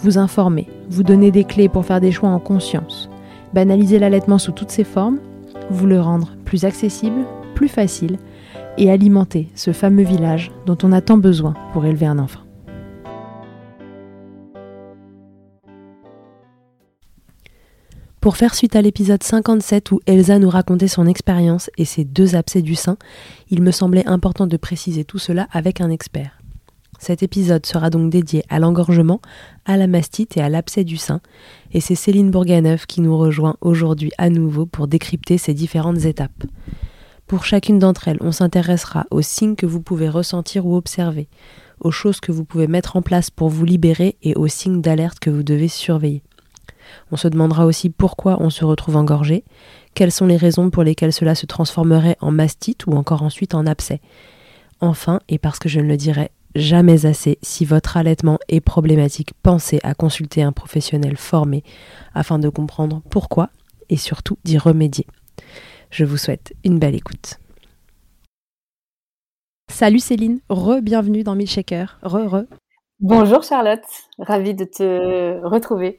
vous informer, vous donner des clés pour faire des choix en conscience, banaliser l'allaitement sous toutes ses formes, vous le rendre plus accessible, plus facile et alimenter ce fameux village dont on a tant besoin pour élever un enfant. Pour faire suite à l'épisode 57 où Elsa nous racontait son expérience et ses deux abcès du sein, il me semblait important de préciser tout cela avec un expert. Cet épisode sera donc dédié à l'engorgement, à la mastite et à l'abcès du sein, et c'est Céline Bourganeuf qui nous rejoint aujourd'hui à nouveau pour décrypter ces différentes étapes. Pour chacune d'entre elles, on s'intéressera aux signes que vous pouvez ressentir ou observer, aux choses que vous pouvez mettre en place pour vous libérer et aux signes d'alerte que vous devez surveiller. On se demandera aussi pourquoi on se retrouve engorgé, quelles sont les raisons pour lesquelles cela se transformerait en mastite ou encore ensuite en abcès. Enfin, et parce que je ne le dirai jamais assez, si votre allaitement est problématique, pensez à consulter un professionnel formé afin de comprendre pourquoi et surtout d'y remédier. Je vous souhaite une belle écoute. Salut Céline, re-bienvenue dans Milkshaker, re-re. Bonjour Charlotte, ravie de te retrouver.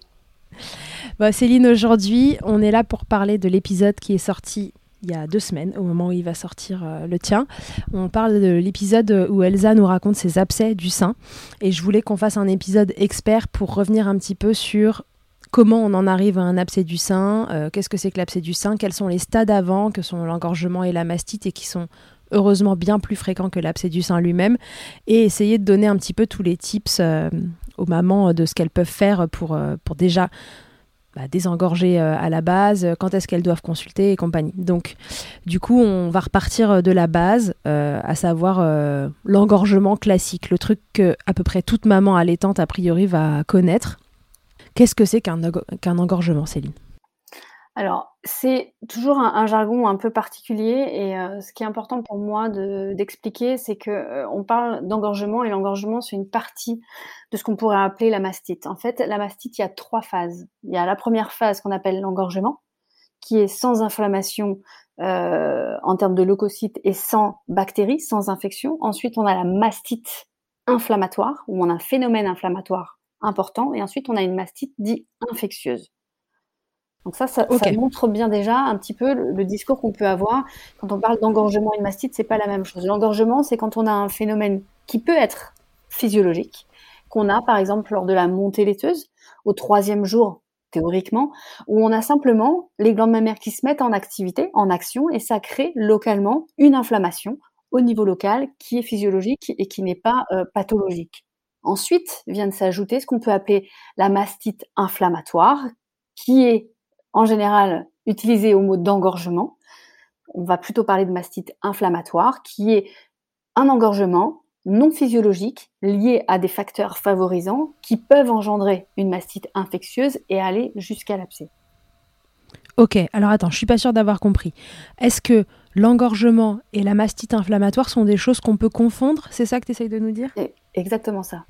Bah, Céline, aujourd'hui, on est là pour parler de l'épisode qui est sorti il y a deux semaines, au moment où il va sortir euh, le tien. On parle de l'épisode où Elsa nous raconte ses abcès du sein. Et je voulais qu'on fasse un épisode expert pour revenir un petit peu sur comment on en arrive à un abcès du sein, euh, qu'est-ce que c'est que l'abcès du sein, quels sont les stades avant, que sont l'engorgement et la mastite, et qui sont heureusement bien plus fréquents que l'abcès du sein lui-même, et essayer de donner un petit peu tous les tips euh, aux mamans de ce qu'elles peuvent faire pour, pour déjà bah, euh, à la base, euh, quand est-ce qu'elles doivent consulter et compagnie. Donc, du coup, on va repartir euh, de la base, à savoir l'engorgement classique, le truc que à peu près toute maman allaitante a priori va connaître. Qu'est-ce que c'est qu'un engorgement, Céline? Alors, c'est toujours un, jargon un peu particulier et euh, ce qui est important pour moi d'expliquer, c'est que euh, on parle d'engorgement et l'engorgement, c'est une partie de ce qu'on pourrait appeler la mastite. En fait, la mastite, il y a trois phases. Il y a la première phase qu'on appelle l'engorgement, qui est sans inflammation euh, en termes de leucocytes et sans bactéries, sans infection. Ensuite, on a la mastite inflammatoire, où on a un phénomène inflammatoire important, et ensuite on a une mastite dite infectieuse. Donc ça, ça, montre bien déjà un petit peu le, discours qu'on peut avoir quand on parle d'engorgement et de mastite, c'est pas la même chose. L'engorgement, c'est quand on a un phénomène qui peut être physiologique, qu'on a par exemple lors de la montée laiteuse, au troisième jour théoriquement, où on a simplement les glandes mammaires qui se mettent en activité, en action, et ça crée localement une inflammation au niveau local qui est physiologique et qui n'est pas euh, pathologique. Ensuite vient de s'ajouter ce qu'on peut appeler la mastite inflammatoire, qui est en général utilisée au mot d'engorgement. On va plutôt parler de mastite inflammatoire, qui est un engorgement non physiologiques liés à des facteurs favorisants qui peuvent engendrer une mastite infectieuse et aller jusqu'à l'abcès. Ok, alors attends, je suis pas sûre d'avoir compris. Est-ce que l'engorgement et la mastite inflammatoire sont des choses qu'on peut confondre? C'est ça que tu essayes de nous dire? Exactement ça.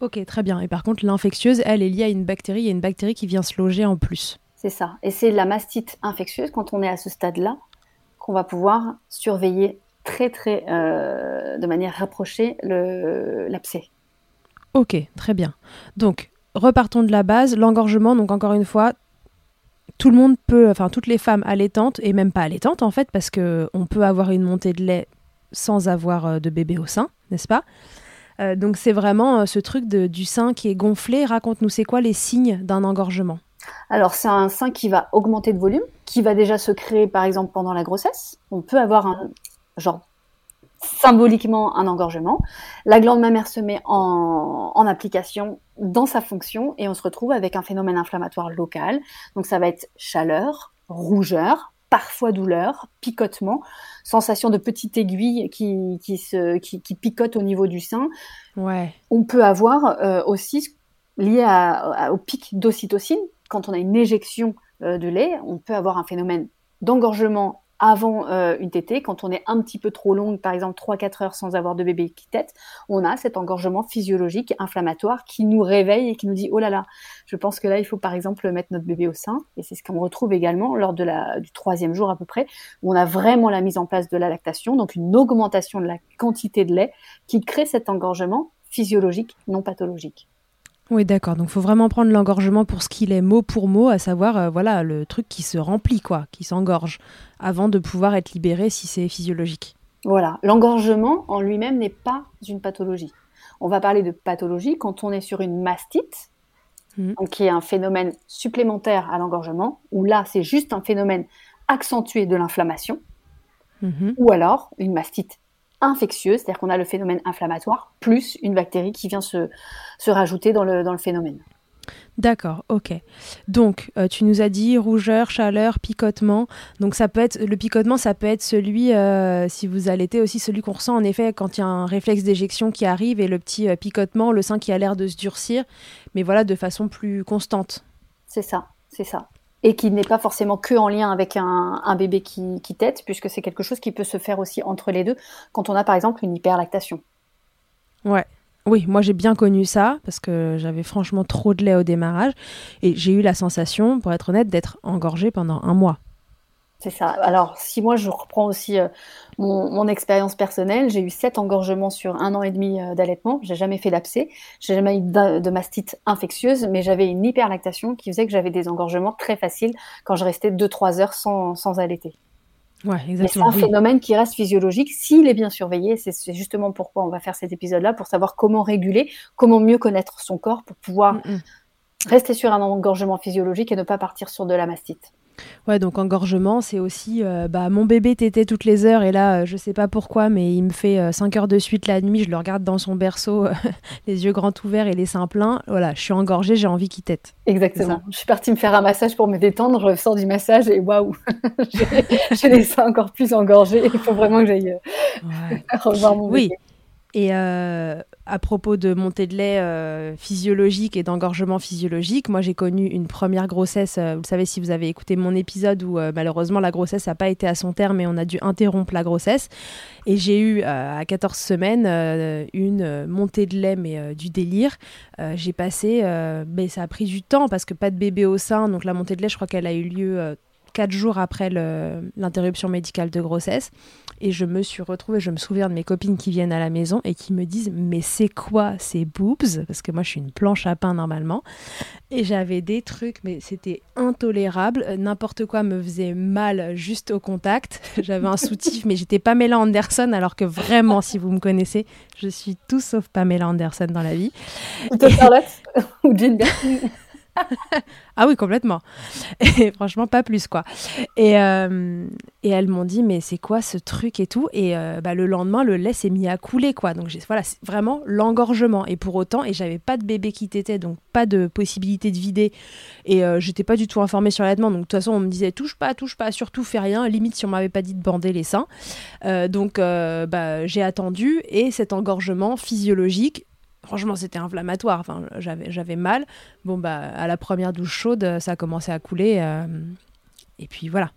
Ok, très bien. Et par contre, l'infectieuse, elle est liée à une bactérie, il y a une bactérie qui vient se loger en plus. C'est ça. Et c'est la mastite infectieuse, quand on est à ce stade-là, qu'on va pouvoir surveiller très très euh, de manière rapprochée l'abcès. Ok, très bien. Donc repartons de la base, l'engorgement. Donc encore une fois, tout le monde peut, enfin toutes les femmes allaitantes et même pas allaitantes en fait, parce que on peut avoir une montée de lait sans avoir euh, de bébé au sein, n'est-ce pas? Euh, Donc c'est vraiment ce truc du sein qui est gonflé. Raconte-nous, c'est quoi les signes d'un engorgement? Alors c'est un sein qui va augmenter de volume, qui va déjà se créer par exemple pendant la grossesse. On peut avoir un, genre symboliquement un engorgement. La glande mammaire se met en, en, application dans sa fonction et on se retrouve avec un phénomène inflammatoire local. Donc ça va être chaleur, rougeur, parfois douleur, picotement, sensation de petite aiguille qui, qui, se, qui, qui picote au niveau du sein. Ouais. On peut avoir euh, aussi lié à, au pic d'ocytocine. Quand on a une éjection euh, de lait, on peut avoir un phénomène d'engorgement avant euh, une tétée, quand on est un petit peu trop longue, par exemple 3-4 heures sans avoir de bébé qui tète, on a cet engorgement physiologique inflammatoire qui nous réveille et qui nous dit oh là là, je pense que là il faut par exemple mettre notre bébé au sein. Et c'est ce qu'on retrouve également lors du troisième jour à peu près, où on a vraiment la mise en place de la lactation, donc une augmentation de la quantité de lait qui crée cet engorgement physiologique non pathologique. Oui, d'accord. Donc, il faut vraiment prendre l'engorgement pour ce qu'il est, mot pour mot, à savoir, euh, voilà, le truc qui se remplit, quoi, qui s'engorge, avant de pouvoir être libéré si c'est physiologique. Voilà. L'engorgement en lui-même n'est pas une pathologie. On va parler de pathologie quand on est sur une mastite, mmh. qui est un phénomène supplémentaire à l'engorgement, où là, c'est juste un phénomène accentué de l'inflammation, mmh. ou alors une mastite infectieuse, c'est-à-dire qu'on a le phénomène inflammatoire, plus une bactérie qui vient se, se rajouter dans le, dans le phénomène. D'accord, ok. Donc, euh, tu nous as dit rougeur, chaleur, picotement. Donc, ça peut être le picotement, ça peut être celui, euh, si vous allaitez aussi, celui qu'on ressent en effet quand il y a un réflexe d'éjection qui arrive et le petit euh, picotement, le sein qui a l'air de se durcir, mais voilà, de façon plus constante. C'est ça, c'est ça et qui n'est pas forcément que en lien avec un, bébé qui, tète, puisque c'est quelque chose qui peut se faire aussi entre les deux quand on a par exemple une hyperlactation. Ouais. Oui, moi j'ai bien connu ça parce que j'avais franchement trop de lait au démarrage et j'ai eu la sensation, pour être honnête, d'être engorgée pendant un mois. C'est ça. Alors, si moi je reprends aussi euh, mon, expérience personnelle, j'ai eu sept engorgements sur un an et demi euh, d'allaitement. J'ai jamais fait d'abcès, j'ai jamais eu de, mastite infectieuse, mais j'avais une hyperlactation qui faisait que j'avais des engorgements très faciles quand je restais 2-3 heures sans, sans allaiter. Ouais. C'est un phénomène qui reste physiologique s'il est bien surveillé. C'est justement pourquoi on va faire cet épisode-là, pour savoir comment réguler, comment mieux connaître son corps pour pouvoir mm, mm. rester sur un engorgement physiologique et ne pas partir sur de la mastite. Ouais, donc engorgement, c'est aussi euh, bah, mon bébé tétait toutes les heures et là, euh, je sais pas pourquoi, mais il me fait 5 euh, heures de suite la nuit, je le regarde dans son berceau, les yeux grands ouverts et les seins pleins. Voilà, je suis engorgée, j'ai envie qu'il tète. Exactement. Je suis partie me faire un massage pour me détendre, je sors du massage et waouh, j'ai les seins encore plus engorgés. Il faut vraiment que j'aille revoir mon bébé. Oui. Et euh, à propos de montée de lait euh, physiologique et d'engorgement physiologique, moi j'ai connu une première grossesse, euh, vous savez si vous avez écouté mon épisode où malheureusement la grossesse n'a pas été à son terme et on a dû interrompre la grossesse. Et j'ai eu à 14 semaines une montée de lait mais du délire. j'ai passé, mais ça a pris du temps parce que pas de bébé au sein, donc la montée de lait je crois qu'elle a eu lieu quatre jours après l'interruption médicale de grossesse. Et je me suis retrouvée, je me souviens de mes copines qui viennent à la maison et qui me disent Mais c'est quoi ces boobs? Parce que moi, je suis une planche à pain normalement. Et j'avais des trucs, mais c'était intolérable. N'importe quoi me faisait mal juste au contact. J'avais un soutif, mais j'étais Pamela Anderson, alors que vraiment, si vous me connaissez, je suis tout sauf Pamela Anderson dans la vie. Ou Charlotte Ou Jane ah oui, complètement. Et franchement, pas plus, quoi. Et, euh, et elles m'ont dit, mais c'est quoi ce truc et tout? Et euh, bah, le lendemain, le lait s'est mis à couler, quoi. Donc voilà, vraiment l'engorgement. Et pour autant, et j'avais pas de bébé qui t'était, donc pas de possibilité de vider. Et euh, j'étais pas du tout informée sur l'allaitement. Donc de toute façon, on me disait, touche pas, touche pas, surtout fais rien. Limite, si on m'avait pas dit de bander les seins. donc bah, j'ai attendu. Et cet engorgement physiologique, franchement, c'était inflammatoire. Enfin, j'avais, j'avais mal. Bon, bah, à la première douche chaude, ça a commencé à couler. Euh, et puis voilà.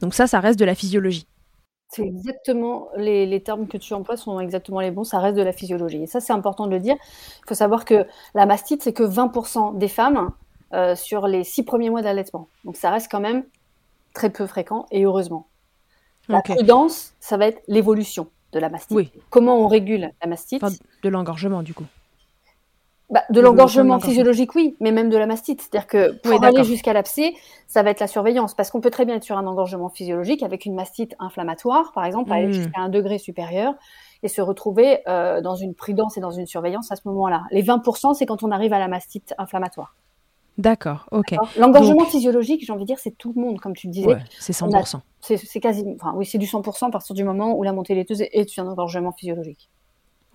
Donc ça, ça reste de la physiologie. C'est exactement les, termes que tu emploies sont exactement les bons. Ça reste de la physiologie. Et ça, c'est important de le dire. Il faut savoir que la mastite, c'est que 20% des femmes euh, sur les six premiers mois d'allaitement. Donc ça reste quand même très peu fréquent et heureusement. La prudence, ça va être l'évolution de la mastite. Oui. Comment on régule la mastite De l'engorgement, du coup. Bah, de l'engorgement physiologique, oui, mais même de la mastite. C'est-à-dire que pour aller jusqu'à l'abcès, ça va être la surveillance. Parce qu'on peut très bien être sur un engorgement physiologique avec une mastite inflammatoire, par exemple, aller hmm. jusqu'à un degré supérieur et se retrouver euh, dans une prudence et dans une surveillance à ce moment-là. Les 20%, c'est quand on arrive à la mastite inflammatoire. D'accord, ok. L'engorgement physiologique, j'ai envie de dire, c'est tout le monde, comme tu le disais. c'est 100%. C'est quasi, enfin oui, c'est du 100% à partir du moment où la montée laiteuse est un engorgement physiologique.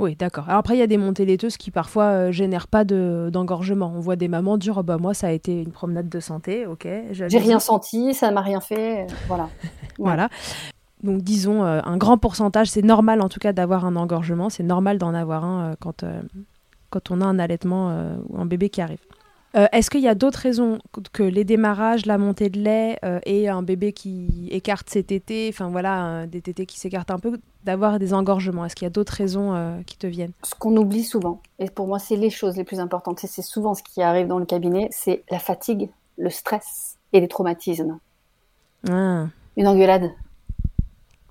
Oui, d'accord. Alors après, il y a des montées laiteuses qui parfois euh, génèrent pas d'engorgement. On voit des mamans dire, oh, bah moi, ça a été une promenade de santé, ok. J'ai rien senti, ça m'a rien fait, euh, voilà. voilà. Donc disons euh, un grand pourcentage, c'est normal en tout cas d'avoir un engorgement, c'est normal d'en avoir un quand, quand on a un allaitement ou un bébé qui arrive. Euh, est-ce qu'il y a d'autres raisons que les démarrages, la montée de lait euh, et un bébé qui écarte ses tétés, enfin voilà, des tétés qui s'écartent un peu, d'avoir des engorgements? Est-ce qu'il y a d'autres raisons euh, qui te viennent? Ce qu'on oublie souvent, et pour moi c'est les choses les plus importantes, c'est souvent ce qui arrive dans le cabinet, c'est la fatigue, le stress et les traumatismes. Ah. Une engueulade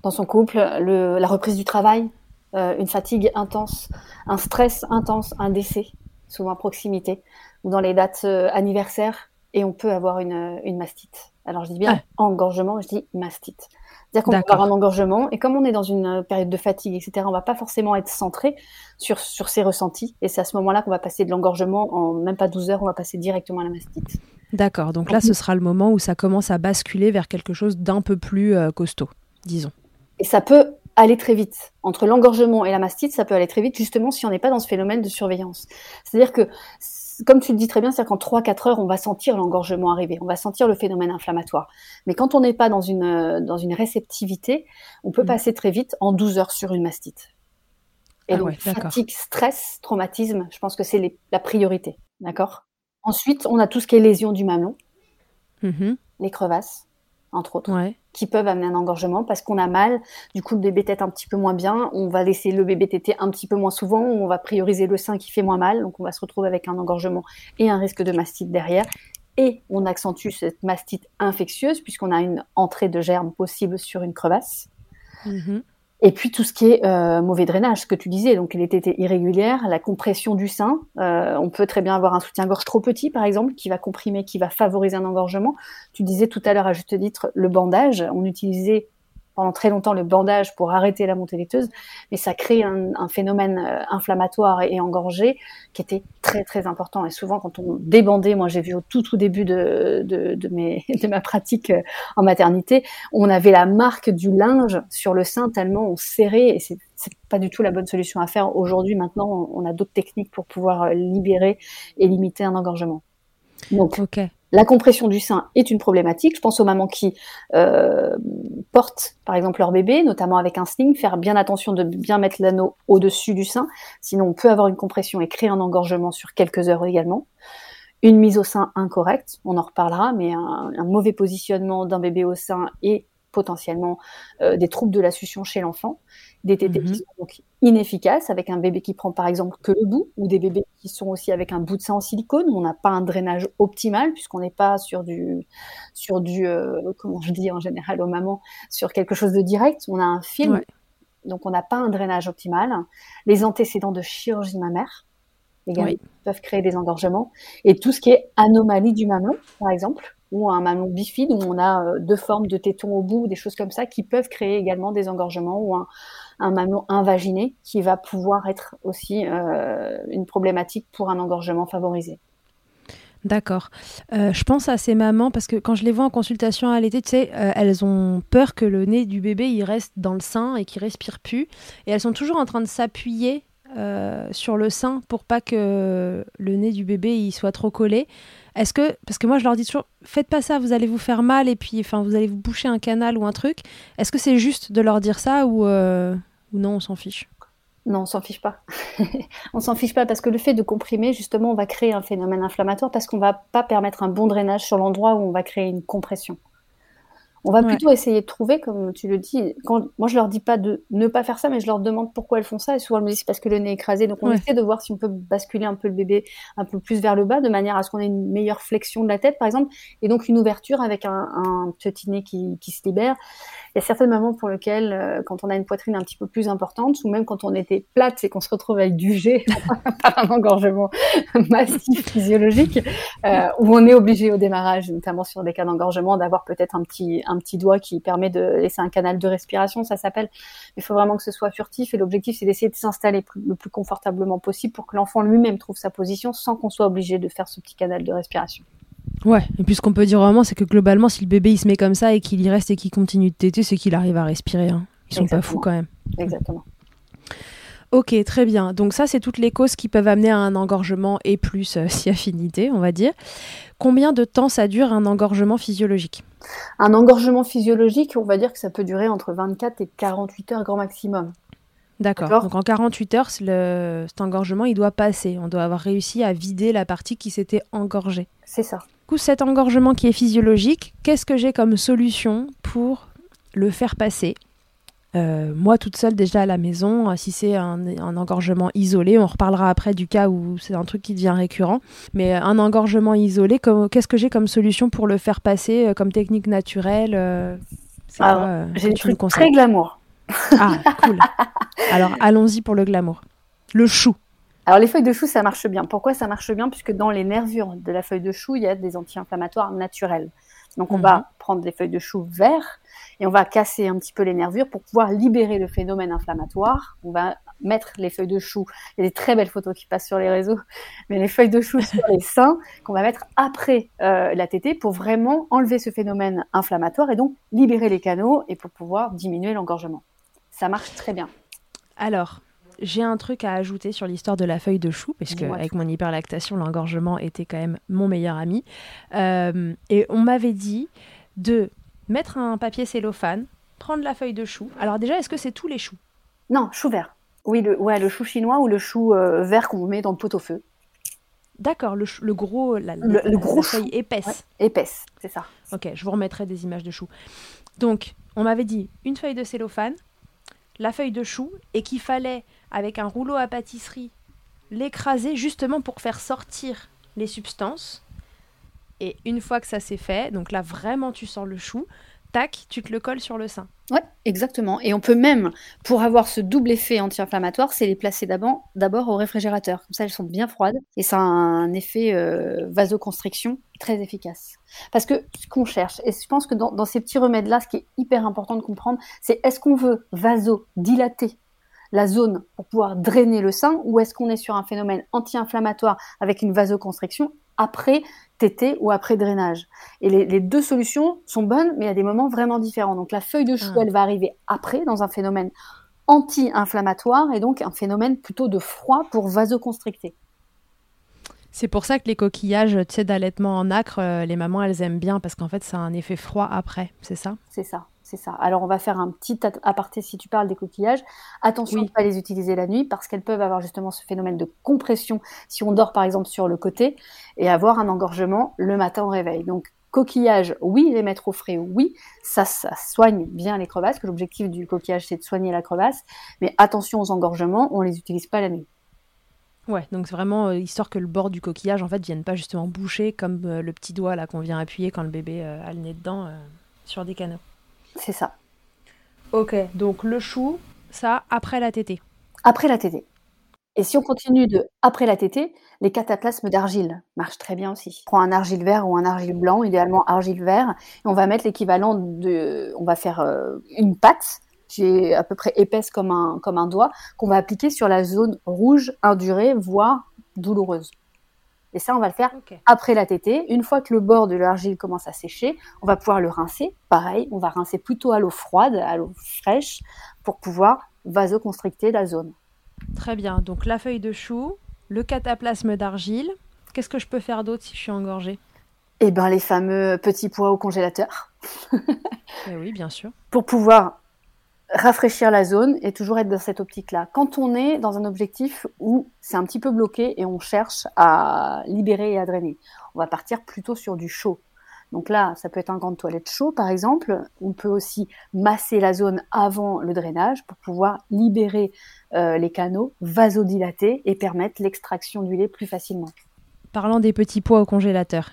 dans son couple, la reprise du travail, une fatigue intense, un stress intense, un décès, souvent à proximité ou dans les dates euh, anniversaires et on peut avoir une, euh, une mastite. Alors je dis bien engorgement, je dis mastite. C'est-à-dire qu'on peut avoir un engorgement et comme on est dans une euh, période de fatigue, etc., on va pas forcément être centré sur, sur ses ressentis et c'est à ce moment-là qu'on va passer de l'engorgement en même pas 12 heures, on va passer directement à la mastite. D'accord, donc là ce sera le moment où ça commence à basculer vers quelque chose d'un peu plus costaud, disons. Et ça peut aller très vite. Entre l'engorgement et la mastite, ça peut aller très vite justement si on n'est pas dans ce phénomène de surveillance. C'est-à-dire que comme tu le dis très bien, c'est qu'en 3-4 heures, on va sentir l'engorgement arriver, on va sentir le phénomène inflammatoire. Mais quand on n'est pas dans une, euh, dans une réceptivité, on peut mm. passer très vite en 12 heures sur une mastite. Et ah donc, fatigue, stress, traumatisme, je pense que c'est la priorité. D'accord? Ensuite, on a tout ce qui est lésion du mamelon, mm-hmm. les crevasses, entre autres, qui peuvent amener un engorgement parce qu'on a mal. Du coup, le bébé tète un petit peu moins bien. On va laisser le bébé téter un petit peu moins souvent. On va prioriser le sein qui fait moins mal. Donc, on va se retrouver avec un engorgement et un risque de mastite derrière. Et on accentue cette mastite infectieuse puisqu'on a une entrée de germes possible sur une crevasse. Mm-hmm. Et puis tout ce qui est euh, mauvais drainage, ce que tu disais, donc les tétées irrégulières, la compression du sein. Euh, on peut très bien avoir un soutien-gorge trop petit, par exemple, qui va comprimer, qui va favoriser un engorgement. Tu disais tout à l'heure à juste titre le bandage. On utilisait pendant très longtemps le bandage pour arrêter la montée laiteuse, mais ça crée un, phénomène euh, inflammatoire et, engorgé qui était très très important. Et souvent, quand on débandait, moi j'ai vu au tout tout début de, de, de ma pratique euh, en maternité, on avait la marque du linge sur le sein tellement on serrait et c'est pas du tout la bonne solution à faire. Aujourd'hui, maintenant, on a d'autres techniques pour pouvoir euh, libérer et limiter un engorgement. Donc, ok. La compression du sein est une problématique. Je pense aux mamans qui euh, portent, par exemple, leur bébé, notamment avec un sling, faire bien attention de bien mettre l'anneau au-dessus du sein, sinon on peut avoir une compression et créer un engorgement sur quelques heures également. Une mise au sein incorrecte, on en reparlera, mais un, un mauvais positionnement d'un bébé au sein et potentiellement euh, des troubles de la succion chez l'enfant, des tétés qui mhm. sont donc inefficaces avec un bébé qui prend par exemple que le bout, ou des bébés qui sont aussi avec un bout de sein en silicone où on n'a pas un drainage optimal puisqu'on n'est pas sur du, sur du, euh, comment je dis en général aux mamans, sur quelque chose de direct. On a un film, donc on n'a pas un drainage optimal. Les antécédents de chirurgie mammaire également peuvent créer des engorgements et tout ce qui est anomalie du mamelon, par exemple ou un mamelon bifide où on a euh, deux formes de tétons au bout, des choses comme ça qui peuvent créer également des engorgements ou un, mamelon invaginé qui va pouvoir être aussi euh, une problématique pour un engorgement favorisé. D'accord. Euh, je pense à ces mamans parce que quand je les vois en consultation à l'été, tu sais, elles ont peur que le nez du bébé reste dans le sein et qu'il respire plus, et elles sont toujours en train de s'appuyer sur le sein pour pas que le nez du bébé il soit trop collé. Est-ce que, parce que moi je leur dis toujours, faites pas ça, vous allez vous faire mal et puis, enfin, vous allez vous boucher un canal ou un truc. Est-ce que c'est juste de leur dire ça ou, euh, non, on s'en fiche? Non, on s'en fiche pas. on s'en fiche pas parce que le fait de comprimer, justement, on va créer un phénomène inflammatoire parce qu'on va pas permettre un bon drainage sur l'endroit où on va créer une compression. On va plutôt essayer de trouver, comme tu le dis, quand, moi je leur dis pas de ne pas faire ça, mais je leur demande pourquoi elles font ça, et souvent elles me disent c'est parce que le nez est écrasé, donc on essaie de voir si on peut basculer un peu le bébé un peu plus vers le bas, de manière à ce qu'on ait une meilleure flexion de la tête, par exemple, et donc une ouverture avec un, un petit nez qui, qui se libère. Il y a certaines mamans pour lesquelles, euh, quand on a une poitrine un petit peu plus importante, ou même quand on était plate et qu'on se retrouve avec du jet par un engorgement massif physiologique, euh, où on est obligé au démarrage, notamment sur des cas d'engorgement, d'avoir peut-être un petit, un petit doigt qui permet de laisser un canal de respiration, ça s'appelle. Il faut vraiment que ce soit furtif et l'objectif c'est d'essayer de s'installer le plus confortablement possible pour que l'enfant lui-même trouve sa position sans qu'on soit obligé de faire ce petit canal de respiration. Ouais, et puis ce qu'on peut dire vraiment, c'est que globalement, si le bébé il se met comme ça et qu'il y reste et qu'il continue de téter, c'est qu'il arrive à respirer. Hein. Ils sont pas fous quand même. Exactement. Ok, très bien. Donc ça, c'est toutes les causes qui peuvent amener à un engorgement et plus euh, si affinité, on va dire. Combien de temps ça dure un engorgement physiologique? Un engorgement physiologique, on va dire que ça peut durer entre 24 et 48 heures grand maximum. D'accord. Donc en 48 heures, le... cet engorgement, il doit passer. On doit avoir réussi à vider la partie qui s'était engorgée. C'est ça. Du coup, cet engorgement qui est physiologique, qu'est-ce que j'ai comme solution pour le faire passer? Euh, moi toute seule déjà à la maison, euh, si c'est un, engorgement isolé, on reparlera après du cas où c'est un truc qui devient récurrent, mais un engorgement isolé, qu'est-ce que j'ai comme solution pour le faire passer euh, comme technique naturelle J'ai des trucs très glamour. Ah, cool. Alors, allons-y pour le glamour. Le chou. Alors, les feuilles de chou, ça marche bien. Pourquoi ça marche bien? Puisque dans les nervures de la feuille de chou, il y a des anti-inflammatoires naturels. Donc, on va mhm. prendre des feuilles de chou verts et on va casser un petit peu les nervures pour pouvoir libérer le phénomène inflammatoire. On va mettre les feuilles de chou. Il y a des très belles photos qui passent sur les réseaux, mais les feuilles de chou sur les seins qu'on va mettre après euh, la tétée pour vraiment enlever ce phénomène inflammatoire et donc libérer les canaux et pour pouvoir diminuer l'engorgement. Ça marche très bien. Alors, j'ai un truc à ajouter sur l'histoire de la feuille de chou, parce qu'avec mon hyperlactation, l'engorgement était quand même mon meilleur ami. Euh, et on m'avait dit de mettre un papier cellophane, prendre la feuille de chou. Alors déjà, est-ce que c'est tous les choux? Non, chou vert. Oui, le, ouais, le chou chinois ou le chou euh, vert qu'on met dans le pot-au-feu. D'accord, le, gros, la, le, gros feuille épaisse. épaisse, c'est ça. Ok, je vous remettrai des images de choux. Donc, on m'avait dit une feuille de cellophane, la feuille de chou, et qu'il fallait, avec un rouleau à pâtisserie, l'écraser justement pour faire sortir les substances. Et une fois que ça s'est fait, donc là vraiment tu sors le chou, tac, tu te le colles sur le sein. Ouais, exactement. Et on peut même, pour avoir ce double effet anti-inflammatoire, c'est les placer d'abord au réfrigérateur. Comme ça, elles sont bien froides et ça a un effet euh, vasoconstriction très efficace. Parce que ce qu'on cherche, et je pense que dans, dans ces petits remèdes-là, ce qui est hyper important de comprendre, c'est est-ce qu'on veut vasodilater la zone pour pouvoir drainer le sein ou est-ce qu'on est sur un phénomène anti-inflammatoire avec une vasoconstriction après tété ou après drainage. Et les, deux solutions sont bonnes, mais a des moments vraiment différents. Donc la feuille de chou, ah. elle va arriver après dans un phénomène anti-inflammatoire et donc un phénomène plutôt de froid pour vasoconstricter. C'est pour ça que les coquillages, d'allaitement en acre, euh, les mamans, elles aiment bien parce qu'en fait, ça a un effet froid après, c'est ça? C'est ça, c'est ça. Alors, on va faire un petit aparté si tu parles des coquillages. Attention à ne pas les utiliser la nuit parce qu'elles peuvent avoir justement ce phénomène de compression si on dort par exemple sur le côté et avoir un engorgement le matin au réveil. Donc, coquillages, oui, les mettre au frais, oui, ça, ça soigne bien les crevasses, que l'objectif du coquillage, c'est de soigner la crevasse, mais attention aux engorgements, on les utilise pas la nuit. Ouais, donc c'est vraiment euh, histoire que le bord du coquillage en fait vienne pas justement boucher comme euh, le petit doigt là qu'on vient appuyer quand le bébé euh, a le nez dedans sur des canaux. C'est ça. Ok, donc le chou, ça après la tétée. Après la tétée. Et si on continue de après la tétée, les cataplasmes d'argile marchent très bien aussi. On prend un argile vert ou un argile blanc, idéalement argile vert, et on va mettre l'équivalent de, on va faire une pâte qui est à peu près épaisse comme un, comme un doigt, qu'on va appliquer sur la zone rouge, indurée, voire douloureuse. Et ça, on va le faire après la tétée. Une fois que le bord de l'argile commence à sécher, on va pouvoir le rincer. Pareil, on va rincer plutôt à l'eau froide, à l'eau fraîche, pour pouvoir vasoconstricter la zone. Très bien. Donc la feuille de chou, le cataplasme d'argile. Qu'est-ce que je peux faire d'autre si je suis engorgée? Eh bien, les fameux petits pois au congélateur. eh oui, bien sûr. Pour pouvoir rafraîchir la zone et toujours être dans cette optique-là. Quand on est dans un objectif où c'est un petit peu bloqué et on cherche à libérer et à drainer, on va partir plutôt sur du chaud. Donc là, ça peut être un gant de toilette chaud, par exemple. On peut aussi masser la zone avant le drainage pour pouvoir libérer euh, les canaux, vasodilater et permettre l'extraction du lait plus facilement. Parlant des petits pois au congélateur.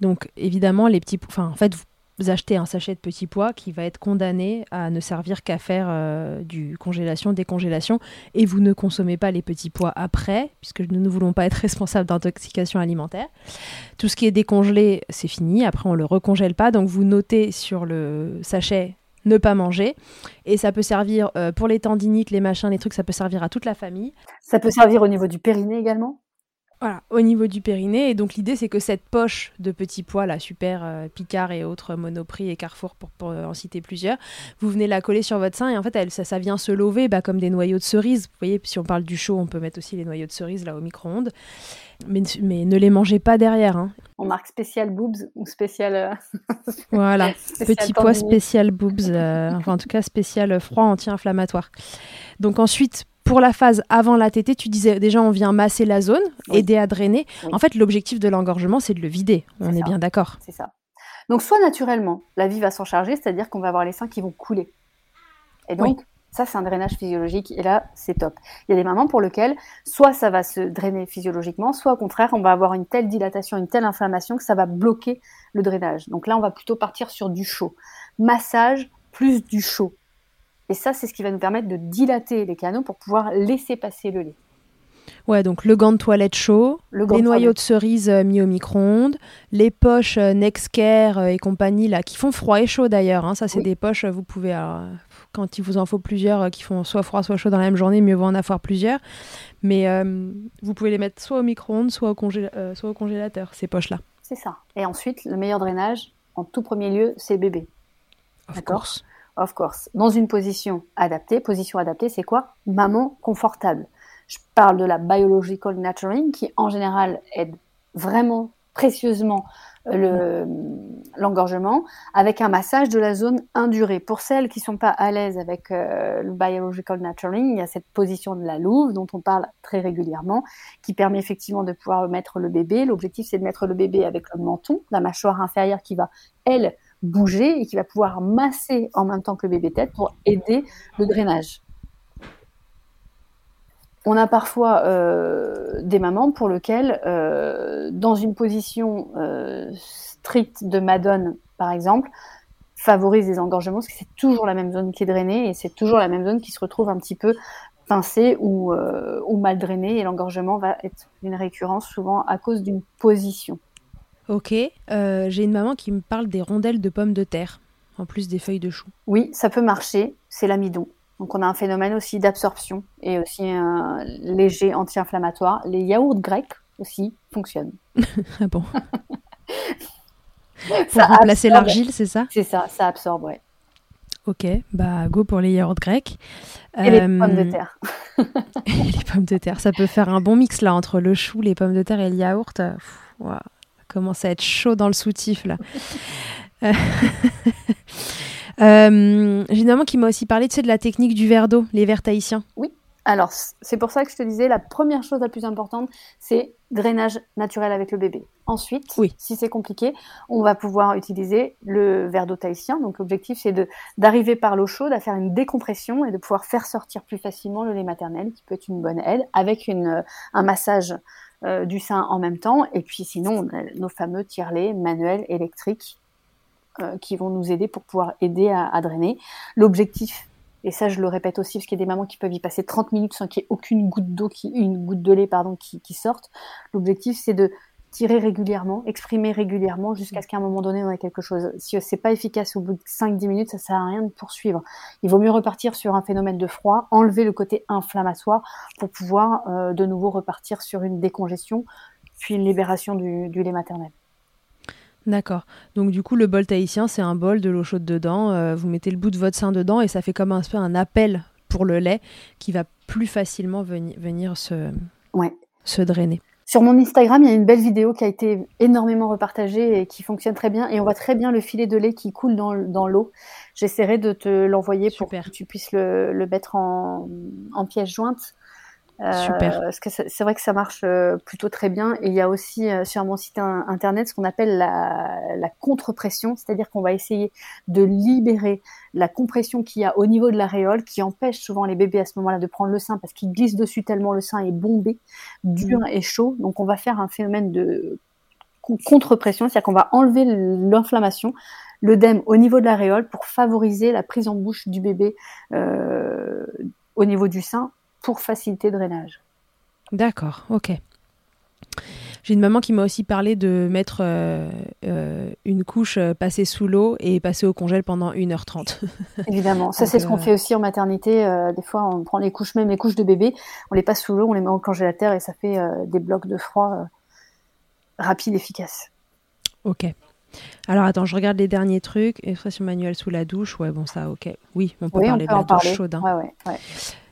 Donc évidemment, les petits, enfin en fait, vous vous achetez un sachet de petits pois qui va être condamné à ne servir qu'à faire euh, du congélation, décongélation, et vous ne consommez pas les petits pois après, puisque nous ne voulons pas être responsables d'intoxication alimentaire. Tout ce qui est décongelé, c'est fini, après on ne le recongèle pas, donc vous notez sur le sachet ne pas manger. Et ça peut servir euh, pour les tendinites, les machins, les trucs, ça peut servir à toute la famille. Ça peut servir au niveau du périnée également? Voilà, au niveau du périnée. Et donc l'idée, c'est que cette poche de petits pois, là, super euh, Picard et autres Monoprix et Carrefour, pour, euh, en citer plusieurs, vous venez la coller sur votre sein et en fait, elle, ça, ça vient se lever bah, comme des noyaux de cerise. Vous voyez, si on parle du chaud, on peut mettre aussi les noyaux de cerise là au micro-ondes. Mais, mais, ne les mangez pas derrière. Hein. On marque spécial boobs ou spécial. Euh, voilà, petit pois spécial boobs, enfin en tout cas spécial froid anti-inflammatoire. Donc ensuite, pour la phase avant la tétée, tu disais déjà on vient masser la zone, aider à drainer. En fait, l'objectif de l'engorgement, c'est de le vider. On est, bien d'accord. C'est ça. Donc, soit naturellement, la vie va s'en charger, c'est-à-dire qu'on va avoir les seins qui vont couler. Et donc, ça, c'est un drainage physiologique. Et là, c'est top. Il y a des mamans pour lesquelles, soit ça va se drainer physiologiquement, soit au contraire, on va avoir une telle dilatation, une telle inflammation que ça va bloquer le drainage. Donc là, on va plutôt partir sur du chaud. Massage plus du chaud. Et ça, c'est ce qui va nous permettre de dilater les canaux pour pouvoir laisser passer le lait. Ouais, donc le gant de toilette chaud, les noyaux de cerise euh, mis au micro-ondes, les poches euh, Nexcare euh, et compagnie là qui font froid et chaud d'ailleurs. Hein. ça, c'est des poches, vous pouvez, quand il vous en faut plusieurs qui font soit froid soit chaud dans la même journée, mieux vaut en avoir plusieurs. Mais vous pouvez les mettre soit au micro-ondes, soit, au soit au congélateur, ces poches-là. C'est ça. Et ensuite, le meilleur drainage, en tout premier lieu, c'est bébé. D'accord of course, dans une position adaptée. Position adaptée, c'est quoi? Maman confortable. Je parle de la biological nurturing qui, en général, aide vraiment précieusement euh, l'engorgement avec un massage de la zone indurée. Pour celles qui sont pas à l'aise avec euh, le biological nurturing, il y a cette position de la louve dont on parle très régulièrement, qui permet effectivement de pouvoir mettre le bébé. L'objectif, c'est de mettre le bébé avec le menton, la mâchoire inférieure qui va, elle, bouger et qui va pouvoir masser en même temps que le bébé tête pour aider le drainage. On a parfois euh, des mamans pour lesquelles, euh, dans une position euh, stricte de madone, par exemple, favorise des engorgements, parce que c'est toujours la même zone qui est drainée et c'est toujours la même zone qui se retrouve un petit peu pincée ou, ou mal drainée et l'engorgement va être une récurrence souvent à cause d'une position. Ok, euh, j'ai une maman qui me parle des rondelles de pommes de terre, en plus des feuilles de chou. Oui, ça peut marcher, c'est l'amidon. Donc on a un phénomène aussi d'absorption et aussi un léger anti-inflammatoire. Les yaourts grecs aussi fonctionnent. ah bon? Pour remplacer l'argile, c'est ça? C'est ça, ça absorbe, ouais. Ok, bah go pour les yaourts grecs. Et les pommes de terre. et les pommes de terre, ça peut faire un bon mix là entre le chou, les pommes de terre et le yaourt. Wow, commence à être chaud dans le soutif là. euh, évidemment, qui m'a aussi parlé de la technique du verre d'eau, les verres tahitiens. Oui. Alors, c'est pour ça que je te disais, la première chose la plus importante, c'est drainage naturel avec le bébé. Ensuite, si c'est compliqué, on va pouvoir utiliser le verre d'eau tahitien. Donc, l'objectif, c'est d'arriver par l'eau chaude à faire une décompression et de pouvoir faire sortir plus facilement le lait maternel, qui peut être une bonne aide, avec une, un massage euh, du sein en même temps. Et puis, sinon, nos fameux tire-lait manuels électriques euh, qui vont nous aider pour pouvoir aider à, à drainer. L'objectif, et ça, je le répète aussi, parce qu'il y a des mamans qui peuvent y passer 30 minutes sans qu'il y ait aucune goutte d'eau, qui, une goutte de lait, pardon, qui, qui sorte. L'objectif, c'est de tirer régulièrement, exprimer régulièrement, jusqu'à ce qu'à un moment donné, on ait quelque chose. Si c'est pas efficace au bout de 5-10 minutes, ça sert à rien de poursuivre. Il vaut mieux repartir sur un phénomène de froid, enlever le côté inflammatoire pour pouvoir euh, de nouveau repartir sur une décongestion, puis une libération du, du lait maternel. D'accord. Donc du coup, le bol tahitien, c'est un bol de l'eau chaude dedans. Euh, vous mettez le bout de votre sein dedans et ça fait comme un peu un appel pour le lait qui va plus facilement venir se, ouais. se drainer. Sur mon Instagram, il y a une belle vidéo qui a été énormément repartagée et qui fonctionne très bien. Et on voit très bien le filet de lait qui coule dans, dans l'eau. J'essaierai de te l'envoyer pour que tu puisses le, le mettre en, en pièce jointe. Super. Parce que c'est vrai que ça marche euh, plutôt très bien. Et il y a aussi euh, sur mon site internet ce qu'on appelle la, la contre-pression, c'est-à-dire qu'on va essayer de libérer la compression qu'il y a au niveau de l'aréole, qui empêche souvent les bébés à ce moment-là de prendre le sein parce qu'ils glissent dessus tellement le sein est bombé, dur mm. et chaud. Donc on va faire un phénomène de contre-pression, c'est-à-dire qu'on va enlever l'inflammation, l'œdème au niveau de l'aréole pour favoriser la prise en bouche du bébé euh, au niveau du sein pour faciliter le drainage. D'accord, ok. J'ai une maman qui m'a aussi parlé de mettre euh, euh, une couche euh, passée sous l'eau et passer au congèle pendant 1h30. Évidemment, ça c'est ce qu'on fait aussi en maternité. des fois, on prend les couches, même les couches de bébé, on les passe sous l'eau, on les met au congélateur et ça fait des blocs de froid rapides, efficaces. Ok. Alors attends, je regarde les derniers trucs. Expression manuelle sous la douche. Ouais, bon, ça, ok. Oui, on peut parler de la douche chaude. Hein. Ouais, ouais, ouais.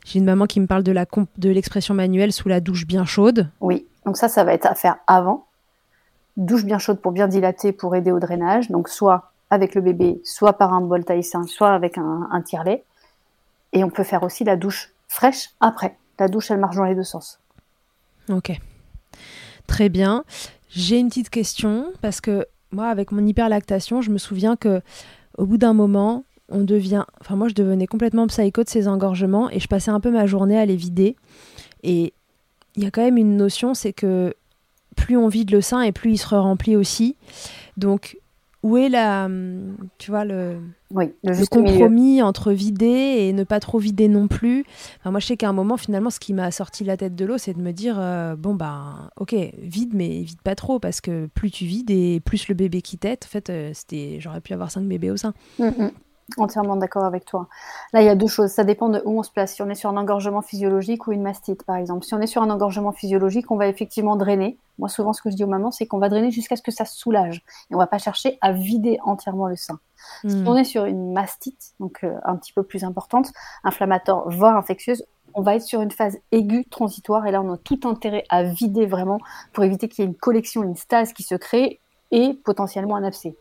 J'ai une maman qui me parle de la de l'expression manuelle sous la douche bien chaude. Oui, donc ça, ça va être à faire avant. Douche bien chaude pour bien dilater, pour aider au drainage. Donc soit avec le bébé, soit par un bol taïssin, soit avec un, un tire-lait. Et on peut faire aussi la douche fraîche après. La douche, elle marche dans les deux sens. Ok. Très bien. J'ai une petite question parce que moi, avec mon hyperlactation, je me souviens que au bout d'un moment, on devient. Enfin, moi, je devenais complètement psycho de ces engorgements et je passais un peu ma journée à les vider. Et il y a quand même une notion, c'est que plus on vide le sein et plus il se remplit aussi. Donc, où est la, tu vois, le, oui, le, compromis entre vider et ne pas trop vider non plus? Enfin, Moi, je sais qu'à un moment, finalement, ce qui m'a sorti la tête de l'eau, c'est de me dire, euh, bon, bah, ok, vide, mais vide pas trop, parce que plus tu vides et plus le bébé qui tête, en fait, euh, c'était, j'aurais pu avoir cinq bébés au sein. Mm, mm. Entièrement d'accord avec toi. Là, il y a deux choses. Ça dépend de où on se place. Si on est sur un engorgement physiologique ou une mastite, par exemple. Si on est sur un engorgement physiologique, on va effectivement drainer. Moi, souvent, ce que je dis aux mamans, c'est qu'on va drainer jusqu'à ce que ça soulage. Et on va pas chercher à vider entièrement le sein. Si hmm. on est sur une mastite, donc euh, un petit peu plus importante, inflammatoire, voire infectieuse, on va être sur une phase aiguë transitoire. Et là, on a tout intérêt à vider vraiment pour éviter qu'il y ait une collection, une stase qui se crée et potentiellement un abcès.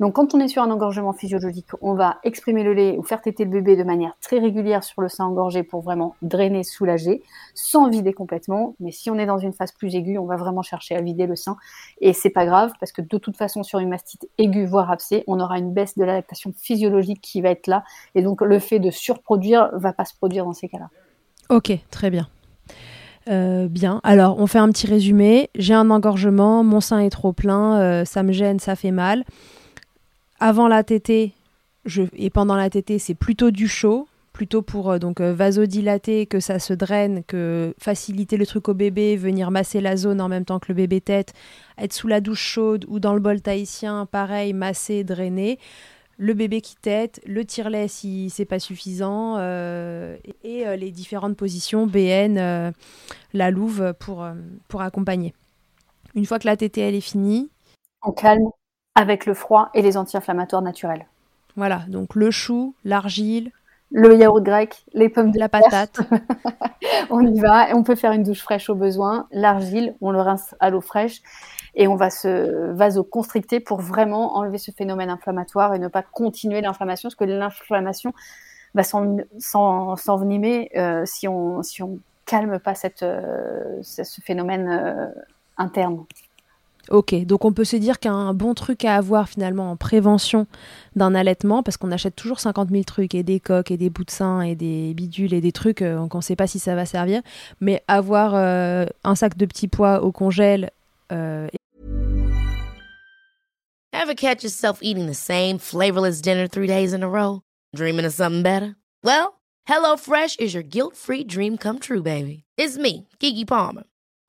Donc, quand on est sur un engorgement physiologique, on va exprimer le lait ou faire téter le bébé de manière très régulière sur le sein engorgé pour vraiment drainer, soulager, sans vider complètement. Mais si on est dans une phase plus aiguë, on va vraiment chercher à vider le sein. Et c'est pas grave parce que de toute façon, sur une mastite aiguë, voire abcès, on aura une baisse de la lactation physiologique qui va être là. Et donc, le fait de surproduire va pas se produire dans ces cas-là. Ok, très bien. Euh, bien. Alors, on fait un petit résumé. J'ai un engorgement, mon sein est trop plein, euh, ça me gêne, ça fait mal avant la je, et pendant la tétée, c'est plutôt du chaud, plutôt pour euh, donc euh, vasodilater, que ça se draine, que faciliter le truc au bébé, venir masser la zone en même temps que le bébé tête, être sous la douche chaude ou dans le bol tahitien, pareil, masser, drainer. Le bébé qui tête, le tire-lait si c'est pas suffisant, euh, et les différentes positions BN, la louve pour, pour accompagner. Une fois que la tétée elle est finie, en calme avec le froid et les anti-inflammatoires naturels. Voilà, donc le chou, l'argile, le yaourt grec, les pommes de la patate. on y va. On peut faire une douche fraîche au besoin. L'argile, on le rince à l'eau fraîche et on va se vasoconstricter pour vraiment enlever ce phénomène inflammatoire et ne pas continuer l'inflammation parce que l'inflammation va s'envenimer euh, si on si on calme pas cette, euh, ce phénomène euh, interne. Ok, donc on peut se dire qu'un bon truc à avoir finalement en prévention d'un allaitement, parce qu'on achète toujours 50 000 trucs et des coques et des bouts de sein et des bidules et des trucs euh, qu'on ne sait pas si ça va servir, mais avoir euh, un sac de petits pois au congèle. Euh... Ever catch yourself eating the same flavorless dinner three days in a row? Dreaming of something better? Well, HelloFresh is your guilt-free dream come true, baby. It's me, Kiki Palmer.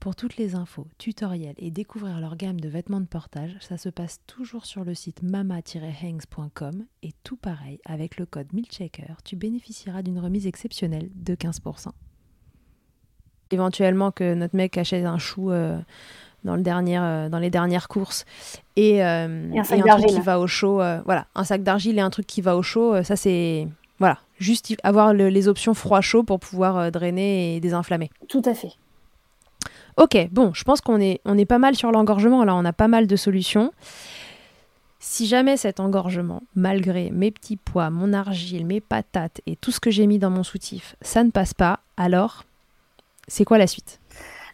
Pour toutes les infos, tutoriels et découvrir leur gamme de vêtements de portage, ça se passe toujours sur le site mama-hangs.com et tout pareil, avec le code MILCHECKER, tu bénéficieras d'une remise exceptionnelle de 15%. Éventuellement que notre mec achète un chou euh, dans, le dernier, euh, dans les dernières courses et, euh, un, sac truc qui va au chaud, voilà, un sac d'argile et un truc qui va au chaud, ça c'est voilà, juste avoir les options froid-chaud pour pouvoir drainer et désinflammer. Tout à fait. Ok, bon, je pense qu'on est, on est pas mal sur l'engorgement, là, on a pas mal de solutions. Si jamais cet engorgement, malgré mes petits pois, mon argile, mes patates et tout ce que j'ai mis dans mon soutif, ça ne passe pas, alors c'est quoi la suite?